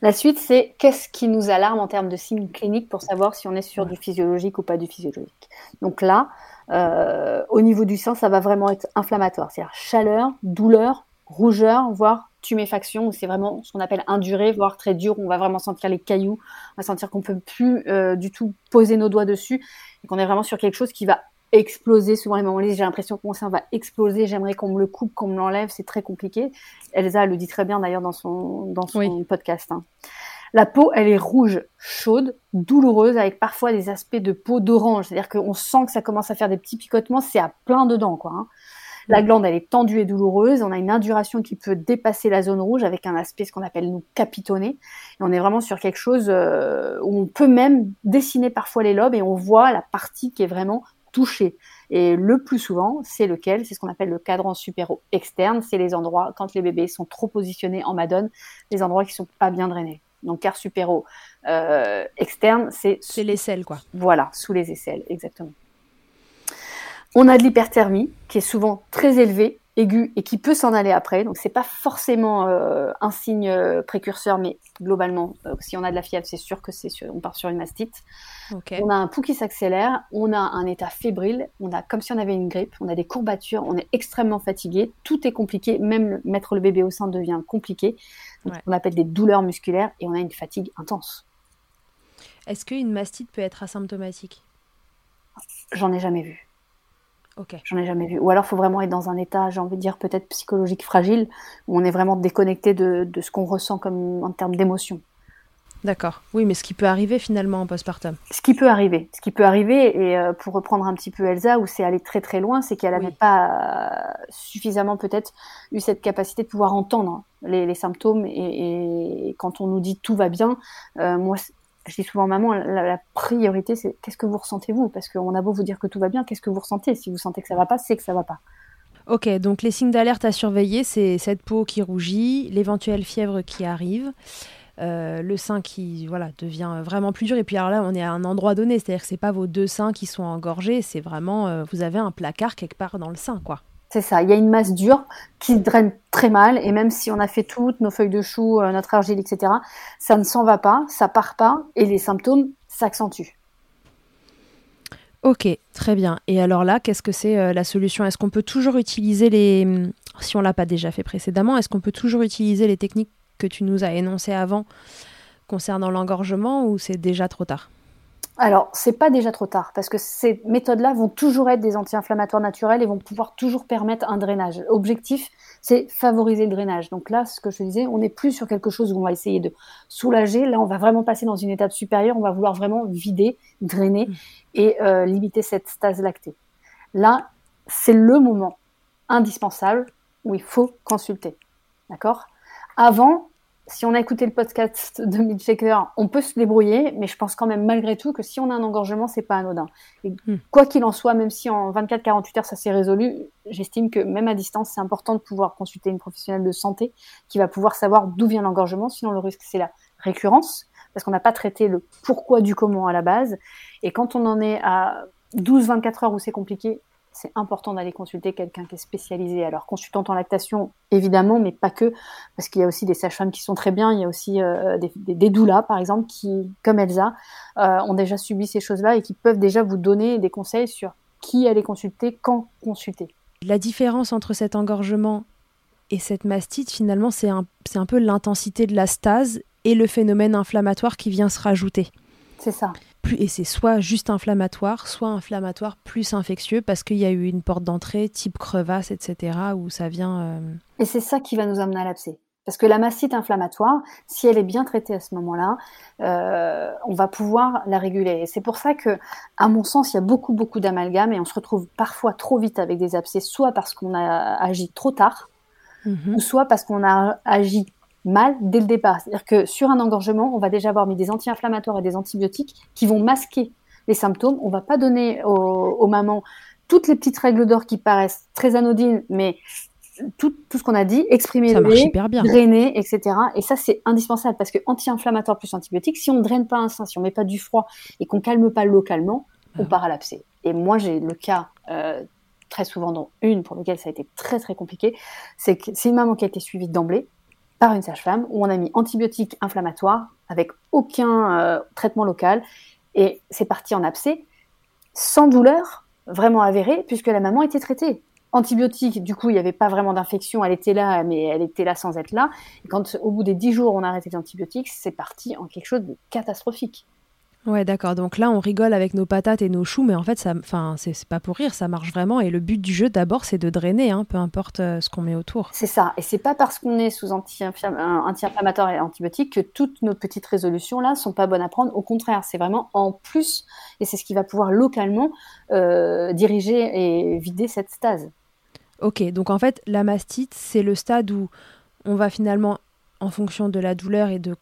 La suite, c'est qu'est-ce qui nous alarme en termes de signes cliniques pour savoir si on est sur du physiologique ou pas du physiologique? Donc là, euh, au niveau du sang, ça va vraiment être inflammatoire, c'est-à-dire chaleur, douleur, rougeur, voire tuméfaction, où c'est vraiment ce qu'on appelle induré, voire très dur, on va vraiment sentir les cailloux, on va sentir qu'on peut plus euh, du tout poser nos doigts dessus, et qu'on est vraiment sur quelque chose qui va exploser. Souvent, les moments j'ai l'impression que mon sein va exploser, j'aimerais qu'on me le coupe, qu'on me l'enlève, c'est très compliqué. Elsa le dit très bien d'ailleurs dans son, dans son podcast. Hein. La peau, elle est rouge, chaude, douloureuse, avec parfois des aspects de peau d'orange. C'est-à-dire qu'on sent que ça commence à faire des petits picotements, c'est à plein dedans, quoi. Hein. La glande, elle est tendue et douloureuse. On a une induration qui peut dépasser la zone rouge avec un aspect, ce qu'on appelle nous capitonné. Et on est vraiment sur quelque chose euh, où on peut même dessiner parfois les lobes et on voit la partie qui est vraiment touchée. Et le plus souvent, c'est lequel? C'est ce qu'on appelle le cadran supéro externe. C'est les endroits, quand les bébés sont trop positionnés en madone, les endroits qui sont pas bien drainés. Donc, car supéro euh, externe, c'est... C'est l'aisselle, quoi. Voilà, sous les aisselles, exactement. On a de l'hyperthermie qui est souvent très élevée, aiguë et qui peut s'en aller après. Donc c'est pas forcément euh, un signe euh, précurseur, mais globalement, euh, si on a de la fièvre, c'est sûr que c'est on part sur une mastite. On a un pouls qui s'accélère, on a un état fébrile, on a comme si on avait une grippe, on a des courbatures, on est extrêmement fatigué, tout est compliqué, même mettre le bébé au sein devient compliqué. On appelle des douleurs musculaires et on a une fatigue intense. Est-ce qu'une mastite peut être asymptomatique? J'en ai jamais vu. J'en ai jamais vu. Ou alors, il faut vraiment être dans un état, j'ai envie de dire, peut-être psychologique fragile, où on est vraiment déconnecté de, ce qu'on ressent comme en termes d'émotion. D'accord. Oui, mais ce qui peut arriver finalement en postpartum. Ce qui peut arriver. Ce qui peut arriver, et euh, pour reprendre un petit peu Elsa, où c'est allé très très loin, c'est qu'elle n'avait pas euh, suffisamment peut-être eu cette capacité de pouvoir entendre les, symptômes. Et, quand on nous dit tout va bien, euh, moi, je dis souvent maman, la, priorité c'est qu'est-ce que vous ressentez vous? Parce qu'on a beau vous dire que tout va bien, qu'est-ce que vous ressentez? Si vous sentez que ça va pas, c'est que ça va pas. Ok, donc les signes d'alerte à surveiller, c'est cette peau qui rougit, l'éventuelle fièvre qui arrive. Euh, le sein qui voilà devient vraiment plus dur et puis alors là on est à un endroit donné c'est-à-dire que c'est pas vos deux seins qui sont engorgés c'est vraiment euh, vous avez un placard quelque part dans le sein quoi c'est ça il y a une masse dure qui draine très mal et même si on a fait toutes nos feuilles de chou euh, notre argile etc ça ne s'en va pas ça part pas et les symptômes s'accentuent. Ok, très bien. Et alors là, qu'est-ce que c'est la solution? Est-ce qu'on peut toujours utiliser les... Si on l'a pas déjà fait précédemment, est-ce qu'on peut toujours utiliser les techniques que tu nous as énoncé avant concernant l'engorgement ou c'est déjà trop tard? Alors, c'est pas déjà trop tard parce que ces méthodes-là vont toujours être des anti-inflammatoires naturels et vont pouvoir toujours permettre un drainage. L'objectif, c'est favoriser le drainage. Donc là, ce que je disais, on n'est plus sur quelque chose où on va essayer de soulager. Là, on va vraiment passer dans une étape supérieure. On va vouloir vraiment vider, drainer mmh. et euh, limiter cette stase lactée. Là, c'est le moment indispensable où il faut consulter. D'accord? Avant, si on a écouté le podcast de Milkshaker, on peut se débrouiller, mais je pense quand même malgré tout que si on a un engorgement, c'est pas anodin. Et hmm. quoi qu'il en soit, même si en 24-48 heures ça s'est résolu, j'estime que même à distance, c'est important de pouvoir consulter une professionnelle de santé qui va pouvoir savoir d'où vient l'engorgement. Sinon, le risque c'est la récurrence, parce qu'on n'a pas traité le pourquoi du comment à la base. Et quand on en est à 12-24 heures où c'est compliqué, c'est important d'aller consulter quelqu'un qui est spécialisé. Alors, consultante en lactation, évidemment, mais pas que, parce qu'il y a aussi des sages-femmes qui sont très bien. Il y a aussi euh, des, des, doulas, par exemple, qui, comme Elsa, euh, ont déjà subi ces choses-là et qui peuvent déjà vous donner des conseils sur qui aller consulter, quand consulter. La différence entre cet engorgement et cette mastite, finalement, c'est un, un peu l'intensité de la stase et le phénomène inflammatoire qui vient se rajouter. C'est ça et c'est soit juste inflammatoire, soit inflammatoire plus infectieux parce qu'il y a eu une porte d'entrée type crevasse, etc., où ça vient. Euh, et c'est ça qui va nous amener à l'abcès. Parce que la mastite inflammatoire, si elle est bien traitée à ce moment-là, euh, on va pouvoir la réguler. Et c'est pour ça que, à mon sens, il y a beaucoup, beaucoup d'amalgames et on se retrouve parfois trop vite avec des abcès, soit parce qu'on a agi trop tard, mhm. ou soit parce qu'on a agi mal dès le départ. C'est-à-dire que sur un engorgement, on va déjà avoir mis des anti-inflammatoires et des antibiotiques qui vont masquer les symptômes. On va pas donner aux, mamans toutes les petites règles d'or qui paraissent très anodines, mais tout, tout ce qu'on a dit, exprimer le drainer, etc. Et ça, c'est indispensable parce que anti-inflammatoire plus antibiotique, si on ne draine pas un sein, si on met pas du froid et qu'on calme pas localement, on ah. part à l'abcès. Et moi, j'ai le cas euh, très souvent dans une pour laquelle ça a été très très compliqué, c'est que c'est une maman qui a été suivie d'emblée, par une sage-femme où on a mis antibiotiques inflammatoires avec aucun euh, traitement local et c'est parti en abcès sans douleur vraiment avérée puisque la maman était traitée. Antibiotiques, du coup, il n'y avait pas vraiment d'infection, elle était là, mais elle était là sans être là. Et quand au bout des dix jours, on a arrêté les antibiotiques, c'est parti en quelque chose de catastrophique. Ouais, d'accord. Donc là, on rigole avec nos patates et nos choux, mais en fait, ça, enfin, c'est pas pour rire, ça marche vraiment. Et le but du jeu, d'abord, c'est de drainer, hein, peu importe euh, ce qu'on met autour. C'est ça. Et c'est pas parce qu'on est sous anti-inflammatoire et antibiotique que toutes nos petites résolutions là sont pas bonnes à prendre. Au contraire, c'est vraiment en plus, et c'est ce qui va pouvoir localement euh, diriger et vider cette stase. Ok. Donc en fait, la mastite, c'est le stade où on va finalement en fonction de la douleur et de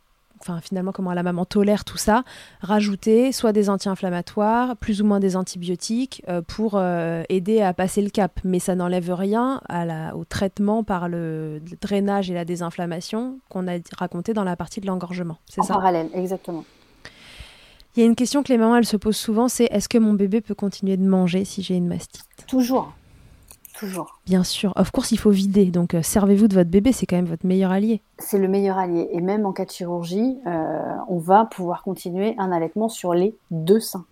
enfin finalement comment la maman tolère tout ça, rajouter soit des anti-inflammatoires, plus ou moins des antibiotiques euh, pour euh, aider à passer le cap. Mais ça n'enlève rien à la, au traitement par le, drainage et la désinflammation qu'on a raconté dans la partie de l'engorgement. C'est ça? En parallèle, exactement. Il y a une question que les mamans elles se posent souvent, c'est est-ce que mon bébé peut continuer de manger si j'ai une mastite? Toujours. Toujours. Bien sûr. Of course, il faut vider. Donc, euh, servez-vous de votre bébé, c'est quand même votre meilleur allié. C'est le meilleur allié. Et même en cas de chirurgie, euh, on va pouvoir continuer un allaitement sur les deux seins.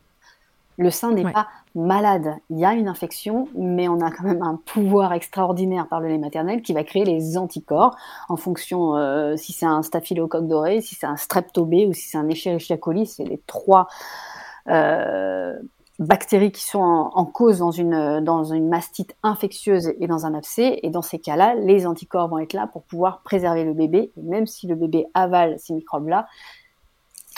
Le sein n'est pas malade. Il y a une infection, mais on a quand même un pouvoir extraordinaire par le lait maternel qui va créer les anticorps en fonction euh, si c'est un staphylocoque doré, si c'est un streptobé ou si c'est un Escherichia coli. C'est les trois bactéries qui sont en, cause dans une, dans une mastite infectieuse et dans un abcès. Et dans ces cas-là, les anticorps vont être là pour pouvoir préserver le bébé. Et même si le bébé avale ces microbes-là,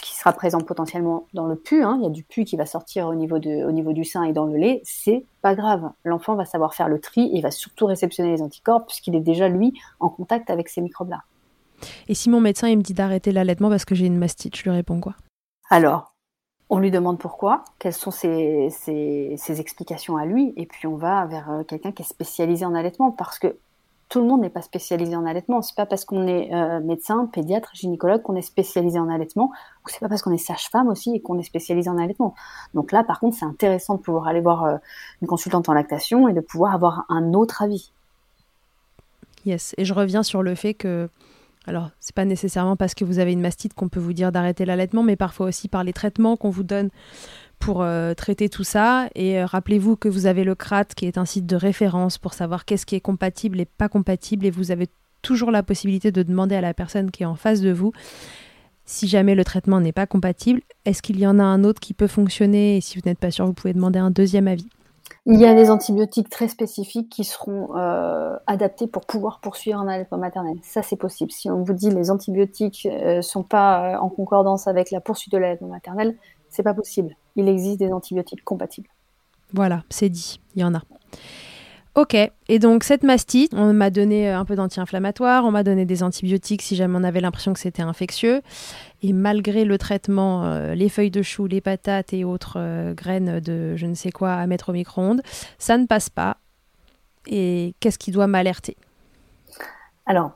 qui sera présent potentiellement dans le pu, hein, il y a du pu qui va sortir au niveau, de, au niveau du sein et dans le lait, c'est pas grave. L'enfant va savoir faire le tri et va surtout réceptionner les anticorps puisqu'il est déjà, lui, en contact avec ces microbes-là. Et si mon médecin il me dit d'arrêter l'allaitement parce que j'ai une mastite, je lui réponds quoi? Alors, on lui demande pourquoi, quelles sont ses, explications à lui, et puis on va vers euh, quelqu'un qui est spécialisé en allaitement parce que tout le monde n'est pas spécialisé en allaitement. C'est pas parce qu'on est euh, médecin, pédiatre, gynécologue qu'on est spécialisé en allaitement, ou c'est pas parce qu'on est sage-femme aussi et qu'on est spécialisé en allaitement. Donc là, par contre, c'est intéressant de pouvoir aller voir euh, une consultante en lactation et de pouvoir avoir un autre avis. Yes, et je reviens sur le fait que alors, c'est pas nécessairement parce que vous avez une mastite qu'on peut vous dire d'arrêter l'allaitement, mais parfois aussi par les traitements qu'on vous donne pour euh, traiter tout ça. Et euh, rappelez-vous que vous avez le CRAT qui est un site de référence pour savoir qu'est-ce qui est compatible et pas compatible. Et vous avez toujours la possibilité de demander à la personne qui est en face de vous si jamais le traitement n'est pas compatible, est-ce qu'il y en a un autre qui peut fonctionner? Et si vous n'êtes pas sûr, vous pouvez demander un deuxième avis. Il y a des antibiotiques très spécifiques qui seront euh, adaptés pour pouvoir poursuivre un allaitement maternel. Ça, c'est possible. Si on vous dit les antibiotiques ne sont pas en concordance avec la poursuite de l'allaitement maternel, c'est pas possible il existe des antibiotiques compatibles. Voilà, c'est dit, il y en a. Ok, et donc cette mastite, on m'a donné un peu d'anti-inflammatoire, on m'a donné des antibiotiques si jamais on avait l'impression que c'était infectieux. Et malgré le traitement, euh, les feuilles de chou, les patates et autres euh, graines de je ne sais quoi à mettre au micro-ondes, ça ne passe pas. Et qu'est-ce qui doit m'alerter? Alors,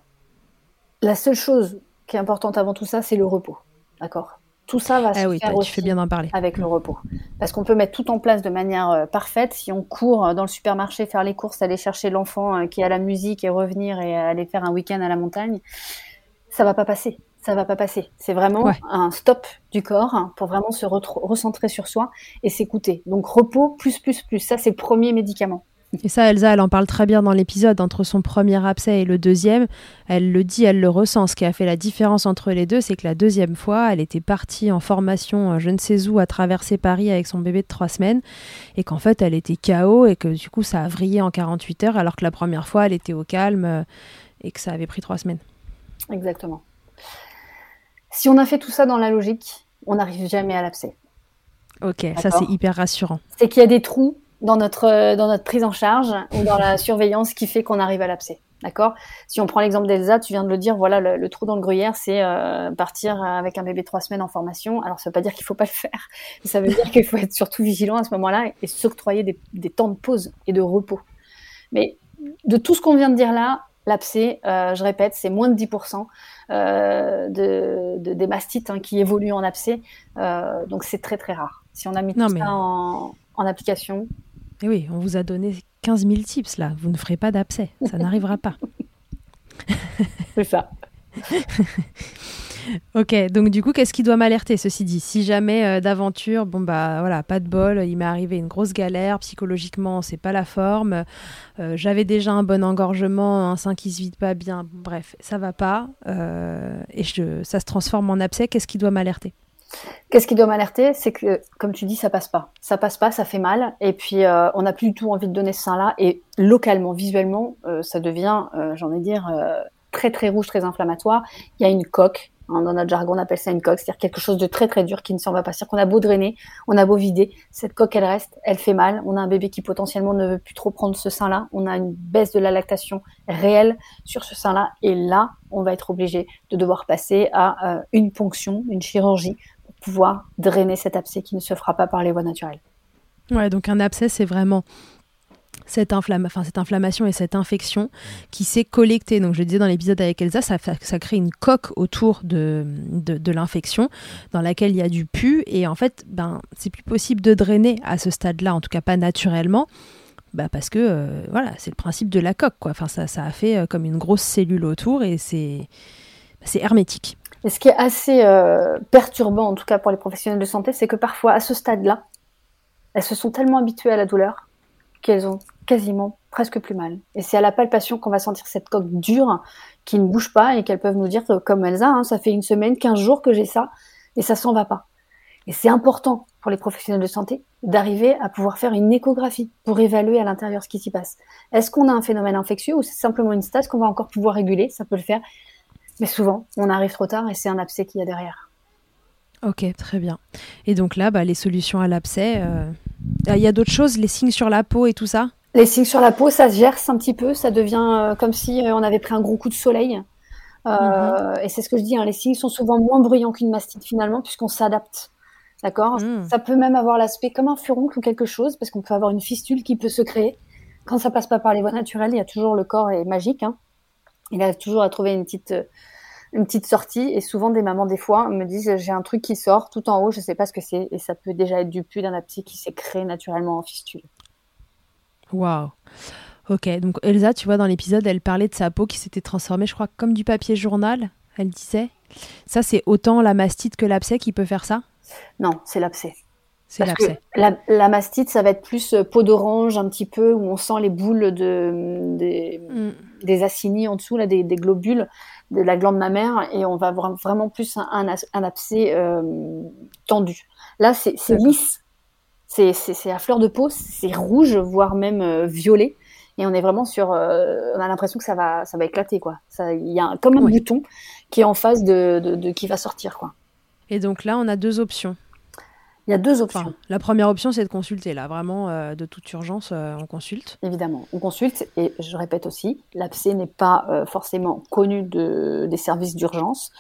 la seule chose qui est importante avant tout ça, c'est le repos. D'accord? Tout ça va ah se faire aussi bien parler. avec le repos. Parce qu'on peut mettre tout en place de manière euh, parfaite. Si on court euh, dans le supermarché, faire les courses, aller chercher l'enfant euh, qui a la musique et revenir et aller faire un week-end à la montagne, ça va pas passer. Ça va pas passer. C'est vraiment un stop du corps pour vraiment se recentrer sur soi et s'écouter. Donc repos plus plus plus. Ça c'est le premier médicament. Et ça, Elsa, elle en parle très bien dans l'épisode. Entre son premier abcès et le deuxième, elle le dit, elle le ressent. Ce qui a fait la différence entre les deux, c'est que la deuxième fois, elle était partie en formation, euh, je ne sais où, à traverser Paris avec son bébé de trois semaines, et qu'en fait, elle était KO, et que du coup, ça a vrillé en 48 heures, alors que la première fois, elle était au calme, euh, et que ça avait pris trois semaines. Exactement. Si on a fait tout ça dans la logique, on n'arrive jamais à l'abcès. Ok, ça c'est hyper rassurant. C'est qu'il y a des trous dans notre, euh, dans notre prise en charge ou dans la surveillance qui fait qu'on arrive à l'abcès. D'accord? Si on prend l'exemple d'Elsa, tu viens de le dire, voilà, le, trou dans le gruyère, c'est euh, partir avec un bébé trois semaines en formation. Alors, ça veut pas dire qu'il faut pas le faire. Ça veut dire qu'il faut être surtout vigilant à ce moment-là et s'octroyer des, des, temps de pause et de repos. Mais de tout ce qu'on vient de dire là, l'abcès, euh, je répète, c'est moins de 10% euh, de, de, des mastites hein, qui évoluent en abcès. Donc, c'est très, très rare. Si on a mis tout ça en, en application, et oui, on vous a donné 15 000 tips là. Vous ne ferez pas d'abcès. Ça n'arrivera pas. C'est ça. ok, donc du coup, qu'est-ce qui doit m'alerter, ceci dit Si jamais euh, d'aventure, bon bah voilà, pas de bol, il m'est arrivé une grosse galère, psychologiquement, c'est pas la forme, euh, j'avais déjà un bon engorgement, un sein qui se vide pas bien, bref, ça va pas, euh, et je, ça se transforme en abcès, qu'est-ce qui doit m'alerter? Qu'est-ce qui doit m'alerter? C'est que, comme tu dis, ça passe pas. Ça passe pas, ça fait mal. Et puis, euh, on n'a plus du tout envie de donner ce sein-là. Et localement, visuellement, euh, ça devient, euh, j'en ai dire, très très rouge, très inflammatoire. Il y a une coque Hein, dans notre jargon, on appelle ça une coque, c'est-à-dire quelque chose de très très dur qui ne s'en va pas. C'est-à-dire qu'on a beau drainer, on a beau vider, cette coque elle reste, elle fait mal. On a un bébé qui potentiellement ne veut plus trop prendre ce sein-là. On a une baisse de la lactation réelle sur ce sein-là, et là, on va être obligé de devoir passer à une ponction, une chirurgie drainer cet abcès qui ne se fera pas par les voies naturelles. Ouais, donc un abcès, c'est vraiment cette, inflammation et cette infection qui s'est collectée. Donc, je le disais dans l'épisode avec Elsa, ça, crée une coque autour de, l'infection dans laquelle il y a du pu. Et en fait, ben, c'est plus possible de drainer à ce stade-là, en tout cas pas naturellement. Bah parce que euh, voilà, c'est le principe de la coque. Quoi. Enfin, ça, ça a fait euh, comme une grosse cellule autour et c'est hermétique. Et ce qui est assez euh, perturbant, en tout cas pour les professionnels de santé, c'est que parfois, à ce stade-là, elles se sont tellement habituées à la douleur qu'elles ont quasiment presque plus mal. Et c'est à la palpation qu'on va sentir cette coque dure qui ne bouge pas et qu'elles peuvent nous dire comme Elsa, hein, ça fait une semaine, 15 jours que j'ai ça et ça s'en va pas. Et c'est important pour les professionnels de santé d'arriver à pouvoir faire une échographie pour évaluer à l'intérieur ce qui s'y passe. Est-ce qu'on a un phénomène infectieux ou c'est simplement une stase qu'on va encore pouvoir réguler? Ça peut le faire. Mais souvent, on arrive trop tard et c'est un abcès qu'il y a derrière. Ok, très bien. Et donc là, bah, les solutions à l'abcès, il y a d'autres choses, les signes sur la peau et tout ça? Les signes sur la peau, ça se gerce un petit peu, ça devient comme si on avait pris un gros coup de soleil. Mhm. Et c'est ce que je dis, hein, les signes sont souvent moins bruyants qu'une mastite finalement, puisqu'on s'adapte. D'accord? Hmm. Ça peut même avoir l'aspect comme un furoncle ou quelque chose, parce qu'on peut avoir une fistule qui peut se créer. Quand ça passe pas par les voies naturelles, il y a toujours le corps est magique. Hein. Il a toujours à trouver une petite, une petite sortie. Et souvent, des mamans, des fois, me disent j'ai un truc qui sort tout en haut, je sais pas ce que c'est. Et ça peut déjà être du pus d'un abcès qui s'est créé naturellement en fistule. Waouh Ok, donc Elsa, tu vois, dans l'épisode, elle parlait de sa peau qui s'était transformée, je crois, comme du papier journal, elle disait. Ça, c'est autant la mastite que l'abcès qui peut faire ça? Non, c'est l'abcès. C'est l'abcès. La, mastite, ça va être plus euh, peau d'orange un petit peu, où on sent les boules de, des, mm. acinis en dessous, là, des, globules de la glande mammaire, et on va avoir vraiment plus un, abcès euh, tendu. Là, c'est lisse, c'est à fleur de peau, c'est rouge, voire même euh, violet, et on est vraiment sur, on a l'impression que ça va, ça va éclater, quoi. Il y a comme un bouton qui est en face de, de qui va sortir, quoi. Et donc là, on a deux options. Il y a deux options. la première option, c'est de consulter. Là, vraiment, euh, de toute urgence, euh, on consulte. Évidemment, on consulte. Et je répète aussi, l'abcès n'est pas euh, forcément connu de, des services d'urgence.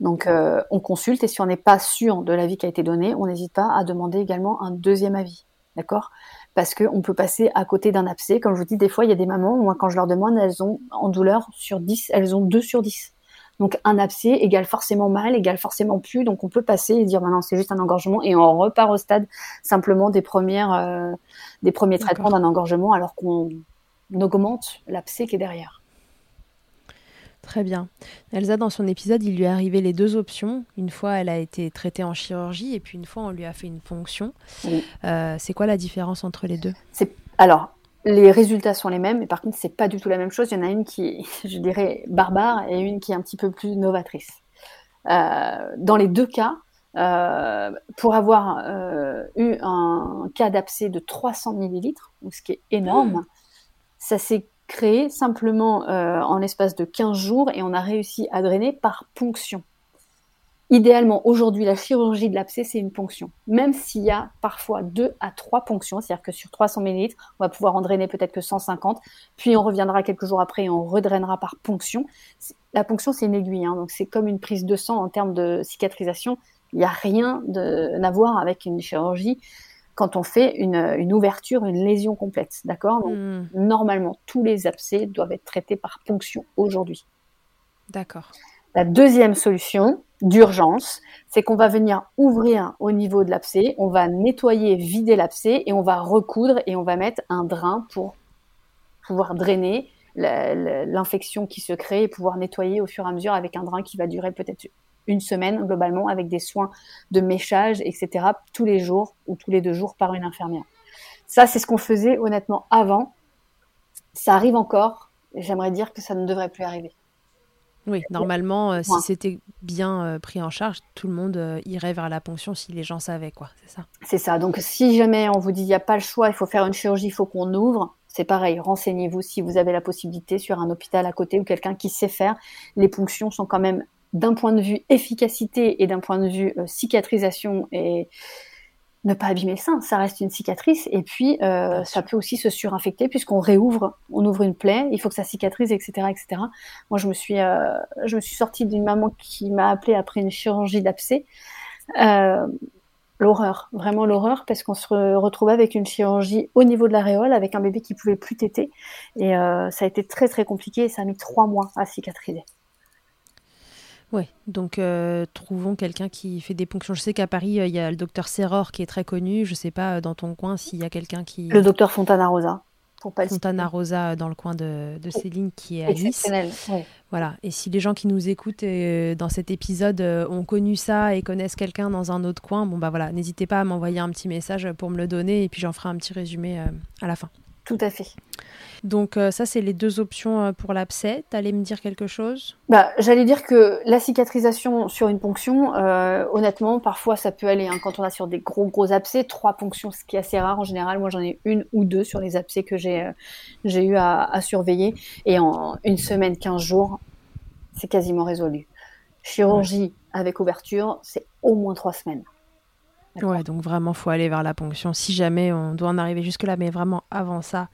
Donc, on consulte. Et si on n'est pas sûr de l'avis qui a été donné, on n'hésite pas à demander également un deuxième avis. D'accord? Parce qu'on peut passer à côté d'un abcès. Comme je vous dis, des fois, il y a des mamans, moi, quand je leur demande, elles ont, en douleur, sur 10, elles ont 2 sur 10. Donc un abcès égale forcément mal, égale forcément plus. Donc on peut passer et dire maintenant c'est juste un engorgement et on repart au stade simplement des premières euh, des premiers traitements d'un engorgement alors qu'on augmente l'abcès qui est derrière. Très bien. Elsa, dans son épisode, il lui est arrivé les deux options. Une fois, elle a été traitée en chirurgie et puis une fois, on lui a fait une ponction. Euh, c'est quoi la différence entre les deux? Alors, les résultats sont les mêmes, mais par contre, c'est pas du tout la même chose. Il y en a une qui est, je dirais, barbare et une qui est un petit peu plus novatrice. Euh, dans les deux cas, euh, pour avoir euh, eu un cas d'abcès de 300 millilitres, ce qui est énorme, ça s'est créé simplement en l'espace de 15 jours et on a réussi à drainer par ponction. Idéalement, aujourd'hui, la chirurgie de l'abcès, c'est une ponction. Même s'il y a parfois deux à trois ponctions, c'est-à-dire que sur 300 ml, on va pouvoir en drainer peut-être que 150, puis on reviendra quelques jours après et on redrainera par ponction. La ponction, c'est une aiguille, hein, donc c'est comme une prise de sang en termes de cicatrisation. Il n'y a rien à voir avec une chirurgie quand on fait une, ouverture, une lésion complète, d'accord? Hmm. Normalement, tous les abcès doivent être traités par ponction aujourd'hui. D'accord. La deuxième solution d'urgence, c'est qu'on va venir ouvrir au niveau de l'abcès, on va nettoyer, vider l'abcès et on va recoudre et on va mettre un drain pour pouvoir drainer l'infection qui se crée et pouvoir nettoyer au fur et à mesure avec un drain qui va durer peut-être une semaine globalement avec des soins de méchage, etc. tous les jours ou tous les deux jours par une infirmière. Ça, c'est ce qu'on faisait honnêtement avant. Ça arrive encore. J'aimerais dire que ça ne devrait plus arriver. Oui, normalement, euh, si c'était bien euh, pris en charge, tout le monde euh, irait vers la ponction si les gens savaient, quoi. C'est ça. C'est ça. Donc, si jamais on vous dit il n'y a pas le choix, il faut faire une chirurgie, il faut qu'on ouvre, c'est pareil. Renseignez-vous si vous avez la possibilité sur un hôpital à côté ou quelqu'un qui sait faire. Les ponctions sont quand même, d'un point de vue efficacité et d'un point de vue cicatrisation et ne pas abîmer le sein, ça reste une cicatrice. Et puis, euh, ça peut aussi se surinfecter puisqu'on réouvre, on ouvre une plaie, il faut que ça cicatrise, etc., etc. Moi, je me suis, euh, je me suis sortie d'une maman qui m'a appelée après une chirurgie d'abcès. Euh, l'horreur, vraiment l'horreur, parce qu'on se retrouvait avec une chirurgie au niveau de l'aréole, avec un bébé qui pouvait plus téter. Et ça a été très très compliqué et ça a mis trois mois à cicatriser. Oui, donc euh, trouvons quelqu'un qui fait des ponctions. Je sais qu'à Paris, euh, il y a le docteur Serror qui est très connu. Je ne sais pas euh, dans ton coin s'il y a quelqu'un qui. Le docteur Fontana Rosa. Fontana Rosa dans le coin de, Céline qui est à Nice. Voilà. Et si les gens qui nous écoutent dans cet épisode ont connu ça et connaissent quelqu'un dans un autre coin, bon bah voilà, n'hésitez pas à m'envoyer un petit message pour me le donner et puis j'en ferai un petit résumé à la fin. Tout à fait. Donc euh, ça, c'est les deux options euh, pour l'abcès. T'allais me dire quelque chose? Bah, J'allais dire que la cicatrisation sur une ponction, euh, honnêtement, parfois ça peut aller. Hein, quand on a sur des gros gros abcès, trois ponctions, ce qui est assez rare en général. Moi, j'en ai une ou deux sur les abcès que j'ai j'ai eu à, à, surveiller. Et en une semaine, 15 jours, c'est quasiment résolu. Chirurgie avec ouverture, c'est au moins trois semaines. Ouais, donc vraiment, faut aller vers la ponction si jamais on doit en arriver jusque-là, mais vraiment avant ça.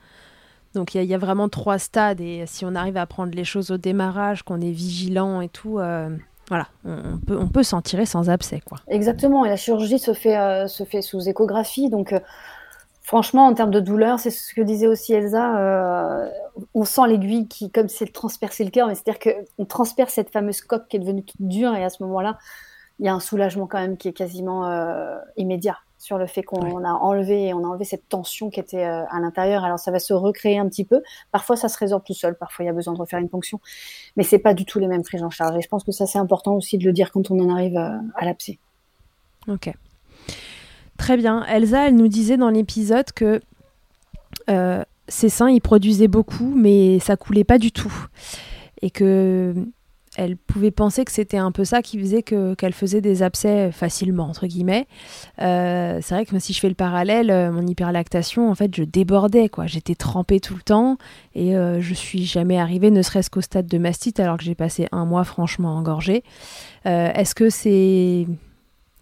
Donc il y, a vraiment trois stades et si on arrive à prendre les choses au démarrage, qu'on est vigilant et tout, euh, voilà, on, peut, on peut s'en tirer sans abcès. Quoi. Exactement, et la chirurgie se fait, euh, se fait sous échographie, donc franchement, en termes de douleur, c'est ce que disait aussi Elsa, on sent l'aiguille qui, comme c'est transpercer le cœur, mais c'est-à-dire qu'on transperce cette fameuse coque qui est devenue toute dure et à ce moment-là, il y a un soulagement quand même qui est quasiment euh, immédiat sur le fait qu'on a enlevé on a enlevé cette tension qui était euh, à l'intérieur. Alors ça va se recréer un petit peu. Parfois ça se résorbe tout seul. Parfois il y a besoin de refaire une ponction, mais c'est pas du tout les mêmes prises en charge. Et je pense que ça c'est important aussi de le dire quand on en arrive euh, à l'abcès. Ok. Très bien. Elsa, elle nous disait dans l'épisode que ses seins, ils produisaient beaucoup, mais ça coulait pas du tout. Et que elle pouvait penser que c'était un peu ça qui faisait que qu'elle faisait des abcès facilement entre guillemets. Euh, c'est vrai que si je fais le parallèle, euh, mon hyperlactation, en fait, je débordais quoi. J'étais trempée tout le temps et euh, je suis jamais arrivée, ne serait-ce qu'au stade de mastite, alors que j'ai passé un mois franchement engorgée. Est-ce que c'est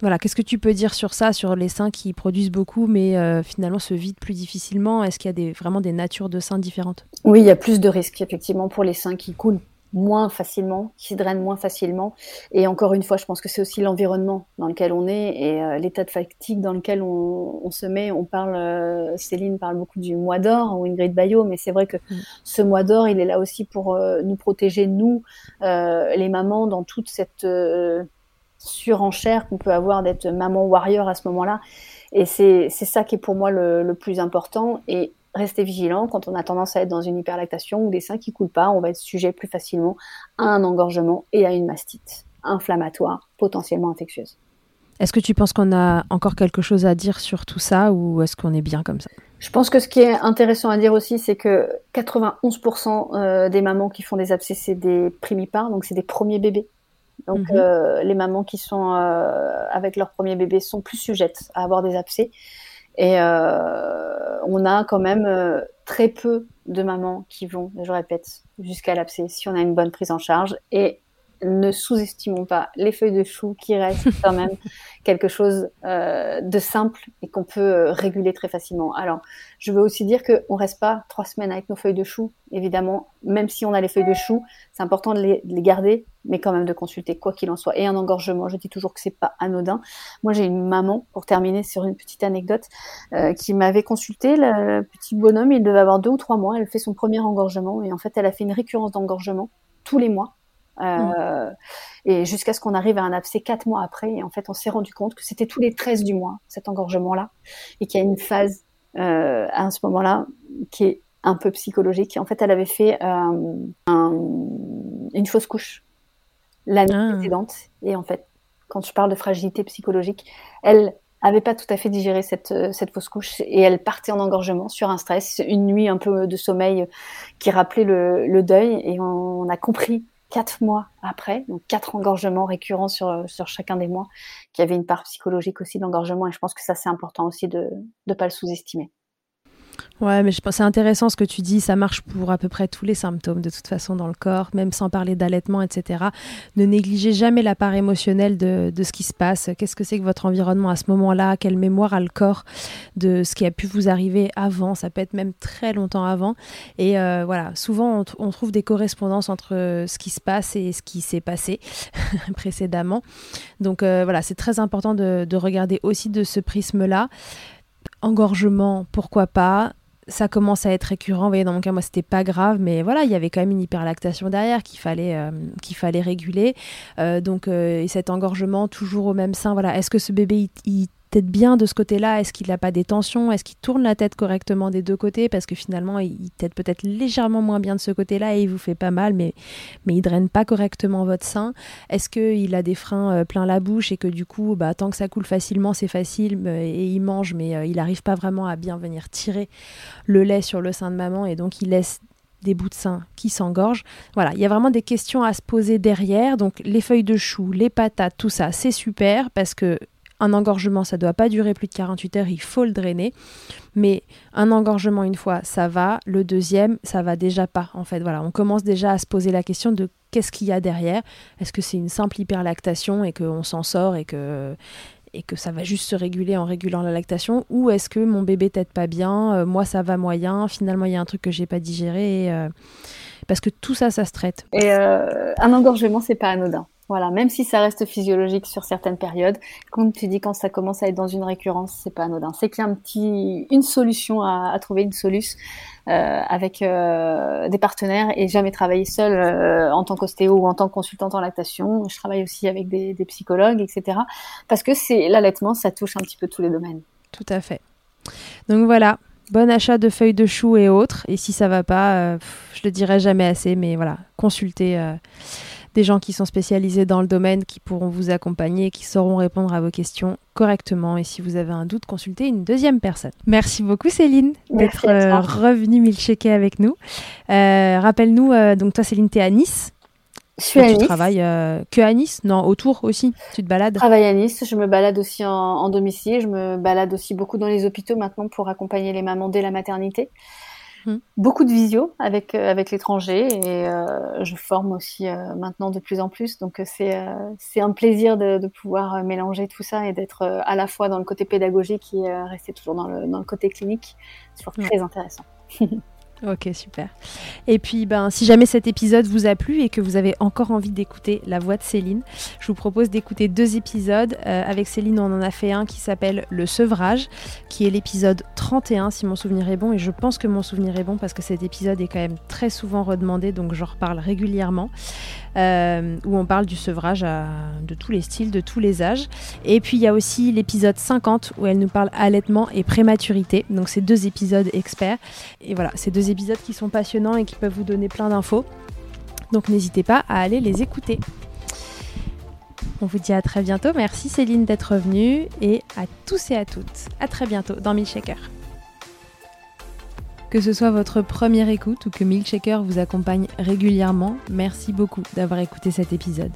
voilà, qu'est-ce que tu peux dire sur ça, sur les seins qui produisent beaucoup mais finalement se vident plus difficilement? Est-ce qu'il y a des, vraiment des natures de seins différentes? Oui, il y a plus de risques effectivement pour les seins qui coulent moins facilement, qui se drainent moins facilement. Et encore une fois, je pense que c'est aussi l'environnement dans lequel on est et euh, l'état de fatigue dans lequel on, se met. On parle, euh, Céline parle beaucoup du mois d'or ou Ingrid Bayo, mais c'est vrai que mm. ce mois d'or, il est là aussi pour euh, nous protéger, nous, les mamans, dans toute cette surenchère qu'on peut avoir d'être maman warrior à ce moment-là. Et c'est ça qui est pour moi le, le plus important. Et rester vigilant quand on a tendance à être dans une hyperlactation ou des seins qui coulent pas, on va être sujet plus facilement à un engorgement et à une mastite inflammatoire, potentiellement infectieuse. Est-ce que tu penses qu'on a encore quelque chose à dire sur tout ça ou est-ce qu'on est bien comme ça? Je pense que ce qui est intéressant à dire aussi, c'est que 91% euh, des mamans qui font des abcès, c'est des primipares, donc c'est des premiers bébés. Donc mhm. euh, les mamans qui sont euh, avec leur premier bébé sont plus sujettes à avoir des abcès. Et euh, on a quand même euh, très peu de mamans qui vont, je répète, jusqu'à l'abcès si on a une bonne prise en charge. Ne sous-estimons pas les feuilles de chou qui restent quand même quelque chose euh, de simple et qu'on peut euh, réguler très facilement. Alors, je veux aussi dire qu'on reste pas trois semaines avec nos feuilles de chou, évidemment, même si on a les feuilles de chou, c'est important de les, garder, mais quand même de consulter, quoi qu'il en soit. Et un engorgement, je dis toujours que c'est pas anodin. Moi, j'ai une maman, pour terminer sur une petite anecdote, euh, qui m'avait consulté, le petit bonhomme, il devait avoir deux ou trois mois, elle fait son premier engorgement, et en fait, elle a fait une récurrence d'engorgement tous les mois euh, et jusqu'à ce qu'on arrive à un abcès quatre mois après. Et en fait, on s'est rendu compte que c'était tous les 13 du mois, cet engorgement-là. Et qu'il y a une phase euh, à ce moment-là qui est un peu psychologique. En fait, elle avait fait euh, une fausse couche l'année ah. précédente. Et en fait, quand je parle de fragilité psychologique, elle avait pas tout à fait digéré cette, cette fausse couche et elle partait en engorgement sur un stress, une nuit un peu de sommeil qui rappelait le, le deuil et on, a compris quatre mois après, donc quatre engorgements récurrents sur, sur chacun des mois, qui avait une part psychologique aussi d'engorgement. Et je pense que ça, c'est important aussi de ne pas le sous-estimer. Ouais, mais je pense c'est intéressant ce que tu dis. Ça marche pour à peu près tous les symptômes de toute façon dans le corps, même sans parler d'allaitement, etc. Ne négligez jamais la part émotionnelle de, de ce qui se passe. Qu'est-ce que c'est que votre environnement à ce moment-là? Quelle mémoire a le corps de ce qui a pu vous arriver avant? Ça peut être même très longtemps avant. Et euh, voilà, souvent on, trouve des correspondances entre ce qui se passe et ce qui s'est passé précédemment. Donc euh, voilà, c'est très important de, de regarder aussi de ce prisme-là engorgement, pourquoi pas ça commence à être récurrent. Vous voyez, dans mon cas, moi, c'était pas grave, mais voilà, il y avait quand même une hyperlactation derrière qu'il fallait, euh, qu'il fallait réguler. Euh, donc, euh, et cet engorgement toujours au même sein, voilà. Est-ce que ce bébé, tête bien de ce côté-là Est-ce qu'il n'a pas des tensions? Est-ce qu'il tourne la tête correctement des deux côtés? Parce que finalement, il tête peut-être légèrement moins bien de ce côté-là et il vous fait pas mal, mais, mais il draine pas correctement votre sein. Est-ce qu'il a des freins euh, plein la bouche et que du coup, bah, tant que ça coule facilement, c'est facile euh, et il mange, mais euh, il n'arrive pas vraiment à bien venir tirer le lait sur le sein de maman et donc il laisse des bouts de sein qui s'engorgent. Voilà, il y a vraiment des questions à se poser derrière. Donc les feuilles de chou, les patates, tout ça, c'est super parce que un engorgement, ça ne doit pas durer plus de 48 heures, il faut le drainer. Mais un engorgement une fois, ça va. Le deuxième, ça va déjà pas. En fait, voilà, on commence déjà à se poser la question de qu'est-ce qu'il y a derrière. Est-ce que c'est une simple hyperlactation et qu'on s'en sort et que et que ça va juste se réguler en régulant la lactation? Ou est-ce que mon bébé t'aide pas bien, euh, moi ça va moyen, finalement il y a un truc que j'ai pas digéré euh, parce que tout ça ça se traite. Et euh, un engorgement c'est pas anodin. Voilà, même si ça reste physiologique sur certaines périodes, comme tu dis, quand ça commence à être dans une récurrence, c'est pas anodin. C'est qu'il y a un petit, une solution à, trouver, une solution euh, avec euh, des partenaires et jamais travailler seul euh, en tant qu'ostéo ou en tant que consultante en lactation. Je travaille aussi avec des, psychologues, etc. Parce que c'est l'allaitement, ça touche un petit peu tous les domaines. Tout à fait. Donc voilà, bon achat de feuilles de chou et autres. Et si ça va pas, je le dirai jamais assez, mais voilà, consultez des gens qui sont spécialisés dans le domaine, qui pourront vous accompagner, qui sauront répondre à vos questions correctement. Et si vous avez un doute, consultez une deuxième personne. Merci beaucoup Céline d'être euh, revenue milchecker avec nous. Euh, rappelle-nous, euh, donc toi Céline, tu es à Nice je suis à tu Nice. travailles que à Nice Non, autour aussi Tu te balades Je travaille à Nice, je me balade aussi en, en, domicile, je me balade aussi beaucoup dans les hôpitaux maintenant pour accompagner les mamans dès la maternité. Mmh. Beaucoup de visio avec euh, avec l'étranger et euh, je forme aussi euh, maintenant de plus en plus. Donc c'est c'est un plaisir de, de, pouvoir mélanger tout ça et d'être à la fois dans le côté pédagogique et rester toujours dans le dans le côté clinique. C'est toujours très intéressant. Ok, super. Et puis, ben, si jamais cet épisode vous a plu et que vous avez encore envie d'écouter la voix de Céline, je vous propose d'écouter deux épisodes. Euh, avec Céline, on en a fait un qui s'appelle Le sevrage, qui est l'épisode 31, si mon souvenir est bon. Et je pense que mon souvenir est bon parce que cet épisode est quand même très souvent redemandé, donc j'en reparle régulièrement. Euh, où on parle du sevrage de tous les styles, de tous les âges. Et puis il y a aussi l'épisode 50 où elle nous parle allaitement et prématurité. Donc c'est deux épisodes experts. Et voilà, c'est deux épisodes qui sont passionnants et qui peuvent vous donner plein d'infos. Donc n'hésitez pas à aller les écouter. On vous dit à très bientôt. Merci Céline d'être venue et à tous et à toutes. À très bientôt dans Milkshaker. Que ce soit votre première écoute ou que Milkshaker vous accompagne régulièrement, merci beaucoup d'avoir écouté cet épisode.